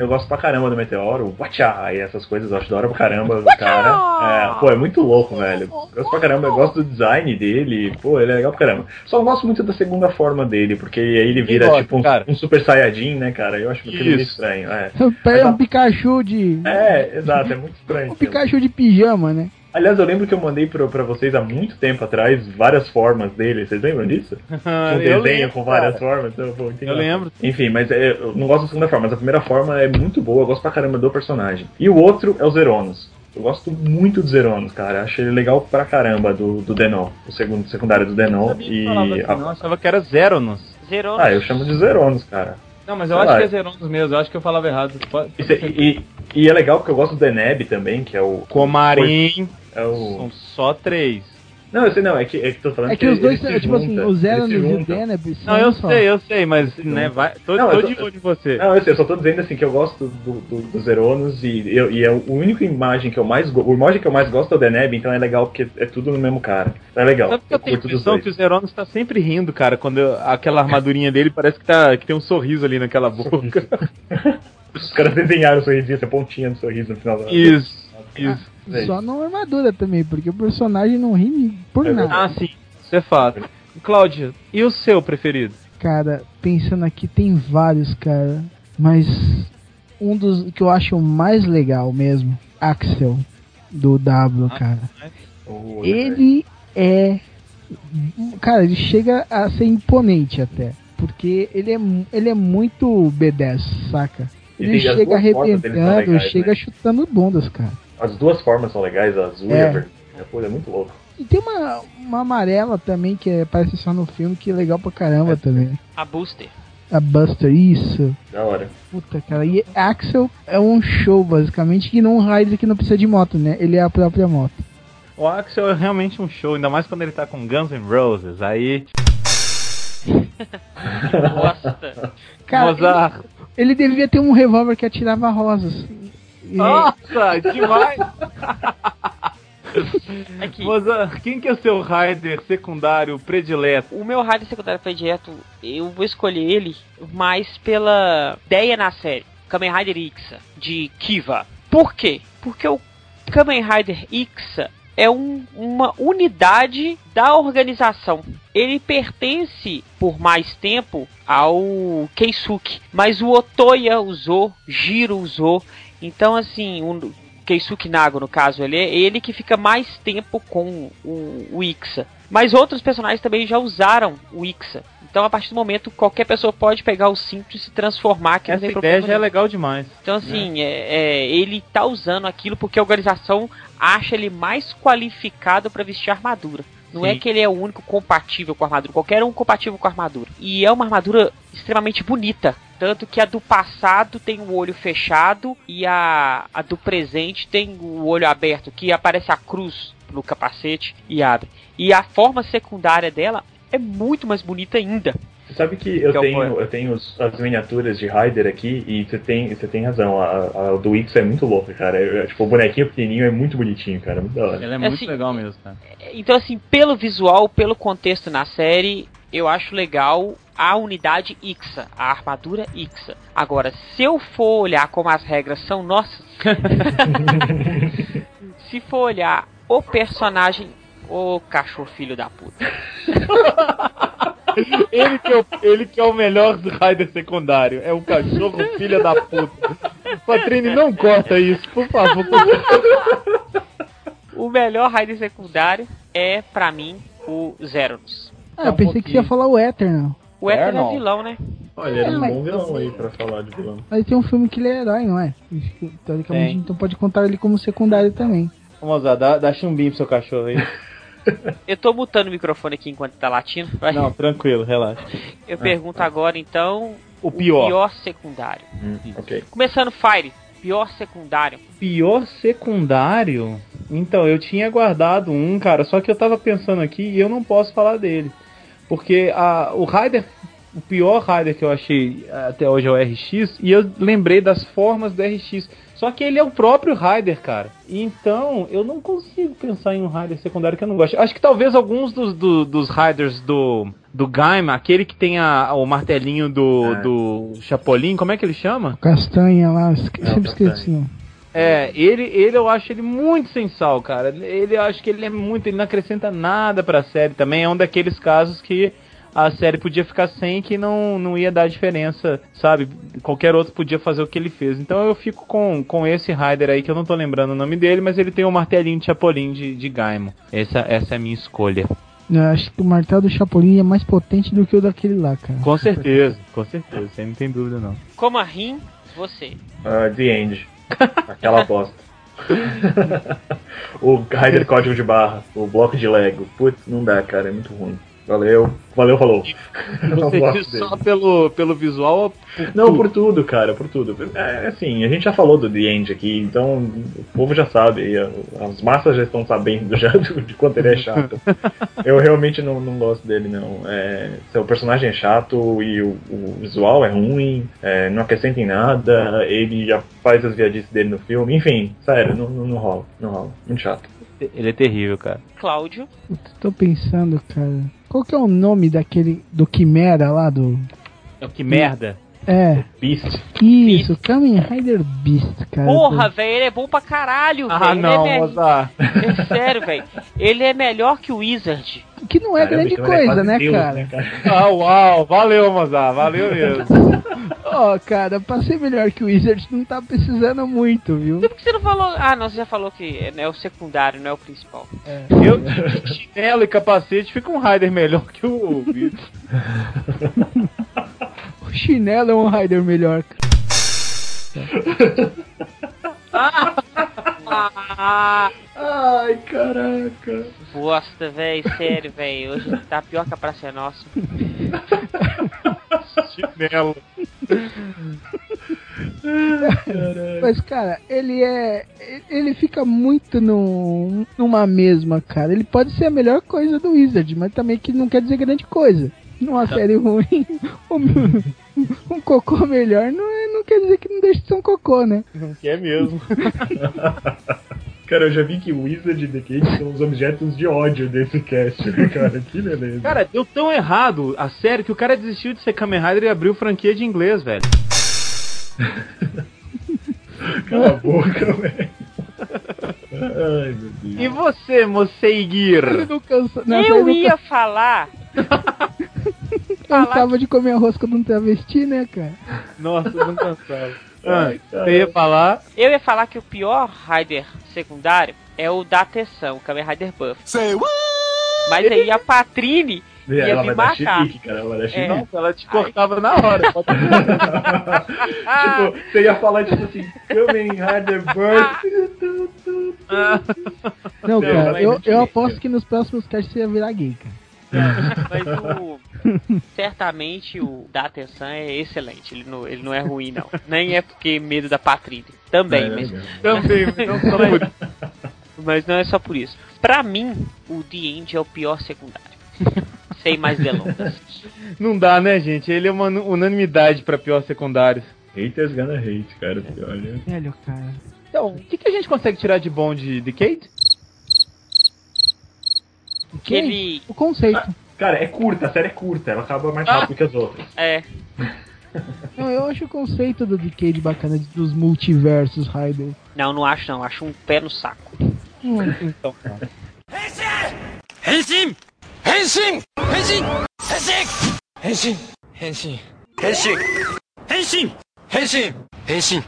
Eu gosto pra caramba do Meteor, o Watcha e essas coisas, eu acho da hora pra caramba o cara. É, pô, é muito louco, velho. Eu gosto pra caramba, eu gosto do design dele, pô, ele é legal pra caramba. Só não gosto muito da segunda forma dele, porque aí ele vira gosta, tipo um, um Super Saiyajin, né, cara? Eu acho aquilo meio estranho. É. Pega um Pikachu de. é, exato, é muito estranho. Um. Pikachu de pijama, né? Aliás, eu lembro que eu mandei pra, pra vocês há muito tempo atrás várias formas dele. Vocês lembram disso? Um eu desenho lembro, com várias cara. formas. Então, pô, Eu lembro. Enfim, mas é, eu não gosto da segunda forma, mas a primeira forma é muito boa, eu gosto pra caramba do personagem. E o outro é o Zeronos. Eu gosto muito do Zeronos, cara. Acho ele legal pra caramba do, do Denon, o segundo secundário do Eu Denon. E. falava assim, a- não, eu achava que era Zeronos. Zerou. Ah, eu chamo de Zeronos, cara. Não, mas eu Sei acho lá. que é Zeronos mesmo, eu acho que eu falava errado. Pode- E, e, e é legal porque eu gosto do Deneb também, que é o. Comarim, É o. são só três. Não, eu sei não, é que, é que tô falando É que os dois, se tipo assim, o Zero eles e o. Deneb são Não, eu só. sei, eu sei, mas, né, vai, tô, Não, tô eu de tô- olho em você. Não, eu sei, eu só tô dizendo assim que eu gosto do, do, do Zeronos e, eu, e é o único imagem que eu mais gosto. O imagem que eu mais gosto é o Deneb, então é legal porque é tudo no mesmo cara. É legal. Sabe que eu tenho a impressão que o Zeronos tá sempre rindo, cara, quando eu- aquela armadurinha dele parece que, tá, que tem um sorriso ali naquela boca. Os caras desenharam o sorrisinho, essa pontinha do sorriso no final da. Isso, isso. É Só na armadura também, porque o personagem não ri por É nada. Ah, sim, isso é fato. Cláudia, e o seu preferido? Cara, pensando aqui, tem vários, cara. Mas um dos que eu acho mais legal mesmo, Axel, do W, cara. O- Ele é. Cara, ele chega a ser imponente até. Porque ele é, ele é muito B10, saca? Ele as chega arrebentando, legais, chega né? chutando bundas, cara. As duas formas são legais, a azul e É. a vermelha. Pô, é muito louco. E tem uma, uma amarela também que é- aparece só no filme, que é legal pra caramba também. A Booster. A Buster, isso. Da hora. Puta, cara. E Axel é um show, basicamente, que não Raider que não precisa de moto, né? Ele é a própria moto. O Axel é realmente um show, ainda mais quando ele tá com Guns N' Roses. Aí, Gosta. Cara, Mozart. ele, ele devia ter um revólver que atirava rosas. Nossa, demais! Aqui. Mozart, quem que é o seu Raider secundário predileto? O meu rádio secundário predileto, eu vou escolher ele mais pela ideia na série. Kamen Rider Ixa, de Kiva. Por quê? Porque o Kamen Rider Ixa é um, uma unidade da organização. Ele pertence por mais tempo ao Keisuke, mas o Otoya usou, Jiro usou. Então, assim, o Keisuke Nago, no caso, ele é ele que fica mais tempo com o, o Ixa. Mas outros personagens também já usaram o Ixa. Então, a partir do momento, qualquer pessoa pode pegar o cinto e se transformar. Que Essa ideia já é legal demais. Então, assim, é. É, ele tá usando aquilo porque a organização acha ele mais qualificado para vestir armadura. Não é Sim. que ele é o único compatível com a armadura, qualquer um compatível com a armadura. E é uma armadura extremamente bonita. Tanto que a do passado tem o olho fechado e a, a do presente tem o olho aberto, que aparece a cruz no capacete e abre. E a forma secundária dela é muito mais bonita ainda. Você sabe que eu Que é tenho, eu tenho os- as miniaturas de Raider aqui e você tem, você tem razão. A, a do X é muito louca, cara. É, é, tipo, o bonequinho pequenininho é muito bonitinho, cara. Muito da hora. Ela é muito assim, legal mesmo, cara. Então, assim, pelo visual, pelo contexto na série, eu acho legal a unidade Ixa, a armadura Ixa. Agora, se eu for olhar como as regras são nossas, se for olhar o personagem, o cachorro filho da puta. Ele que, é o, ele que é o melhor do Raider secundário. É o cachorro filha da puta. Patrine, não corta isso, por favor. O melhor raid secundário é, pra mim, o Zeronus. Ah, eu pensei que você ia falar o Eternal. O Ethan é Eternal. vilão, né? Olha, ele é um bom vilão aí pra falar de vilão. Mas tem um filme que ele é herói, não é? Teoricamente, Tem. então pode contar ele como secundário também. Vamos lá, dá, dá chumbinho pro seu cachorro aí. Eu tô mutando o microfone aqui enquanto tá latindo. Vai. Não, tranquilo, relaxa. Eu pergunto agora, então, O pior. pior secundário. Hum, ok. Começando Fire, pior secundário. Pior secundário? Então, eu tinha guardado um, cara, só que eu tava pensando aqui e eu não posso falar dele. Porque a, o Raider, o pior Raider que eu achei até hoje é o RX, e eu lembrei das formas do RX. Só que ele é o próprio Raider, cara. Então, eu não consigo pensar em um Raider secundário que eu não gosto. Acho que talvez alguns dos, do- dos Raiders do, do Gaima, aquele que tem a, o martelinho do, É. do Chapolin, como é que ele chama? Castanha lá, esque- Não, sempre esqueci. É, ele, ele eu acho ele muito sem sal, cara. Ele eu acho que ele é muito, ele não acrescenta nada pra série também. É um daqueles casos que a série podia ficar sem que não, não ia dar diferença, sabe? Qualquer outro podia fazer o que ele fez. Então eu fico com, com esse Rider aí, que eu não tô lembrando o nome dele, mas ele tem o martelinho de Chapolin de, de Gaimon. Essa, essa é a minha escolha. Eu acho que o martelo do Chapolin é mais potente do que o daquele lá, cara. Com certeza, com certeza, você não tem dúvida não. Como a Rim, você. Ah, The End. Aquela bosta. o Raider Código de Barra, o bloco de Lego. Putz, não dá, cara, é muito ruim. Valeu. Valeu, falou. Você dele. só pelo, pelo visual ou por Não, tudo? por tudo, cara, por tudo. É assim, a gente já falou do The End aqui, então o povo já sabe, as massas já estão sabendo já de quanto ele é chato. Eu realmente não, não gosto dele, não. É, seu personagem é chato e o, o visual é ruim, é, não acrescenta em nada, ele já faz as viadices dele no filme, enfim, sério, não, não, não rola, não rola. Muito chato. Ele é terrível, cara. Cláudio. Putz, tô pensando, cara. Qual que é o nome daquele do Quimera lá do. É que merda. É, Beast. isso, Kamen Rider Beast, cara. Porra, velho, ele é bom pra caralho, velho. Ah, não, é, é sério, velho. Ele é melhor que o Wizard. Que não é Caramba, grande então ele é coisa, né, Deus, cara? Ah, uau, valeu, Mozart, valeu mesmo. Ó, cara, pra ser melhor que o Wizard não tá precisando muito, viu? Por que você não falou? Ah, não, você já falou que é é o secundário, não é o principal. Eu de chinelo e capacete fica um Rider melhor que o Vitor. O chinelo é um Rider melhor. cara. Ai, caraca. bosta, velho, sério, velho. Hoje tá pior que a Praça é Nossa. Chinelo. Mas, cara, ele é. Ele fica muito no, numa mesma, cara. Ele pode ser a melhor coisa do Wizard, mas também que não quer dizer grande coisa. Numa série ruim, um, cocô melhor não, é, não quer dizer que não deixa de ser um cocô, né? Que é mesmo. Cara, eu já vi que o Wizard e The Cage são os objetos de ódio desse cast, né, cara. Que beleza. Cara, deu tão errado a série que o cara desistiu de ser Kamen Rider e abriu franquia de inglês, velho. Cala a boca, velho. Ai, meu Deus. E você, Moceiguir? Ele não cansa. Nessa Eu não ia falar. cansava de comer arroz quando um travesti, né, cara? Nossa, eu não cansava. Ah, Ai, você ia falar? Eu ia falar que o pior Rider secundário é o da atenção, o Kamen Rider Buff. Mas aí a Patrine ia Ela me vai dar matar. chilique, cara. Ela vai dar É. Nossa, ela te cortava na hora. Ah. tipo, você ia falar tipo assim, Kamen Rider Bird. Não, Não, cara, eu, não tinha. eu aposto que nos próximos casts você ia virar gay, cara. Mas o. Certamente o da atenção é excelente. Ele não, ele não é ruim, não. Nem é porque medo da Patrine. Também, É, mas, legal. Também, mas não só por isso. mas não é só por isso. Pra mim, o The End é o pior secundário. Sem mais delongas. Não dá, né, gente? Ele é uma unanimidade pra pior secundários. Haters gonna hate, cara. Olha. Velho, cara. Então, o que, que a gente consegue tirar de bom de, de Kate? que ele. O conceito. Cara, é curta, a série é curta, ela acaba mais rápido que as outras. É. não, eu acho o conceito do Decade bacana dos multiversos, Raiden. Não, não acho não, acho um pé no saco. Hum, então. Henshin! Henshin! Henshin! Henshin! Henshin! Henshin! Henshin! Henshin! Henshin!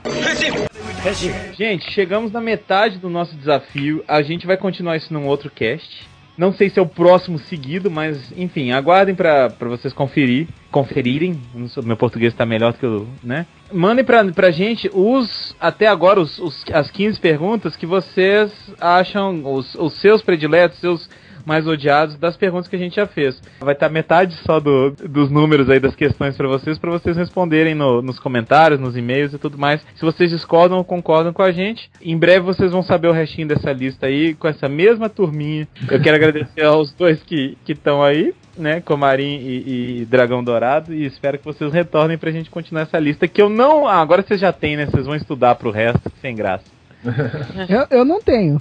Henshin! Gente, chegamos na metade do nosso desafio. A gente vai continuar isso num outro cast. Não sei se é o próximo seguido, mas enfim, aguardem pra vocês conferir, conferirem. Meu português tá melhor do que o, né? Mandem pra, pra gente os até agora os, os- as 15 perguntas que vocês acham os, os seus prediletos, seus mais odiados das perguntas que a gente já fez. Vai estar metade só do- dos números aí das questões pra vocês, pra vocês responderem no- nos comentários, nos e-mails e tudo mais. Se vocês discordam ou concordam com a gente, em breve vocês vão saber o restinho dessa lista aí com essa mesma turminha. Eu quero agradecer aos dois que estão aí, né, Comarim e, e Dragão Dourado, e espero que vocês retornem pra gente continuar essa lista que eu não, ah, agora vocês já têm, né? Vocês vão estudar pro resto, sem graça. eu, eu não tenho.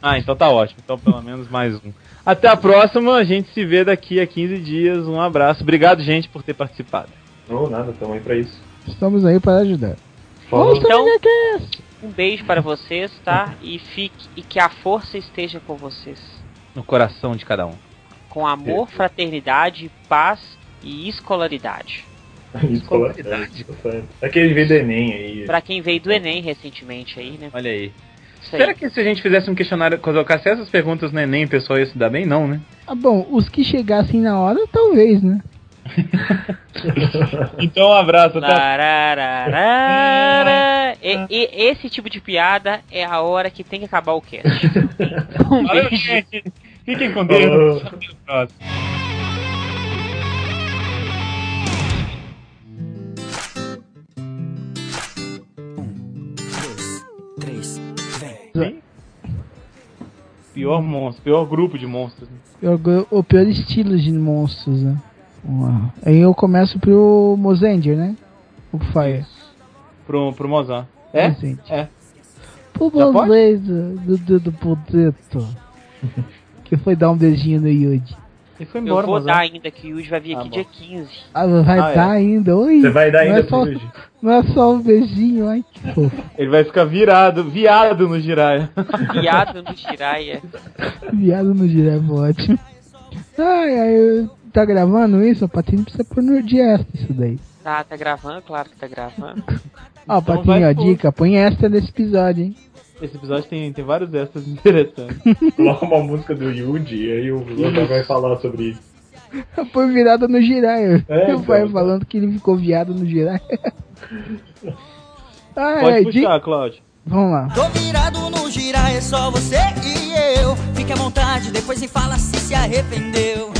Ah, então tá ótimo. Então pelo menos mais um. Até a próxima, a gente se vê daqui a 15 dias. Um abraço. Obrigado, gente, por ter participado. Não, nada, tamo aí pra isso. Estamos aí para ajudar. Falou. Então-! Um beijo para vocês, tá? E fique e que a força esteja com vocês. No coração de cada um. Com amor, fraternidade, paz e escolaridade. Escolaridade. Tá certo. Aquele veio do Enem aí. Pra quem veio do Enem recentemente aí, né? Olha aí. Será que se a gente fizesse um questionário, colocasse essas perguntas no Enem, o pessoal ia se dar bem? Não, né? Ah, bom, os que chegassem na hora, talvez, né? Então um abraço. Larararara. E, e- esse tipo de piada é a hora que tem que acabar o cast. Um Valeu, gente. Fiquem com Deus. Até Pior monstro, pior grupo de monstros. né? O, o pior estilo de monstros, né? Vamos lá. Aí eu começo pro Mosanger, né? O Fire. Pro, pro Mozart. É? Mosanger. É. Pro? Mosanger do dedo Podeto. que foi dar um beijinho no Yuji. E foi Eu embora, vou Mozart. dar ainda que o Yuji vai vir Ah, aqui bom. dia 15. Ah, vai Ah, é. dar ainda? Oi? Você vai dar não ainda é, só, pro Yuji? não é só um beijinho, ai que fofo. Ele vai ficar virado, viado no Jiraiya. Piada no Jiraiya. Viado no direto, ótimo. Ai, ai, tá gravando isso? A Patinho precisa pôr no de extra isso daí. Tá, tá gravando? Claro que tá gravando. Ó, Então Patinho, ó, pôr. dica, põe extra nesse episódio, hein? Esse episódio tem, tem vários extras interessantes. Coloca uma música do Yuji e aí o Lothar vai falar sobre isso. Põe virada no Jiraiya. É, o pai então. falando que ele ficou viado no Jiraiya. ai, Pode di- puxar, Cláudio. Vamos lá. Tô virado no girar, é só você e eu. Fique à vontade, depois me fala se se arrependeu.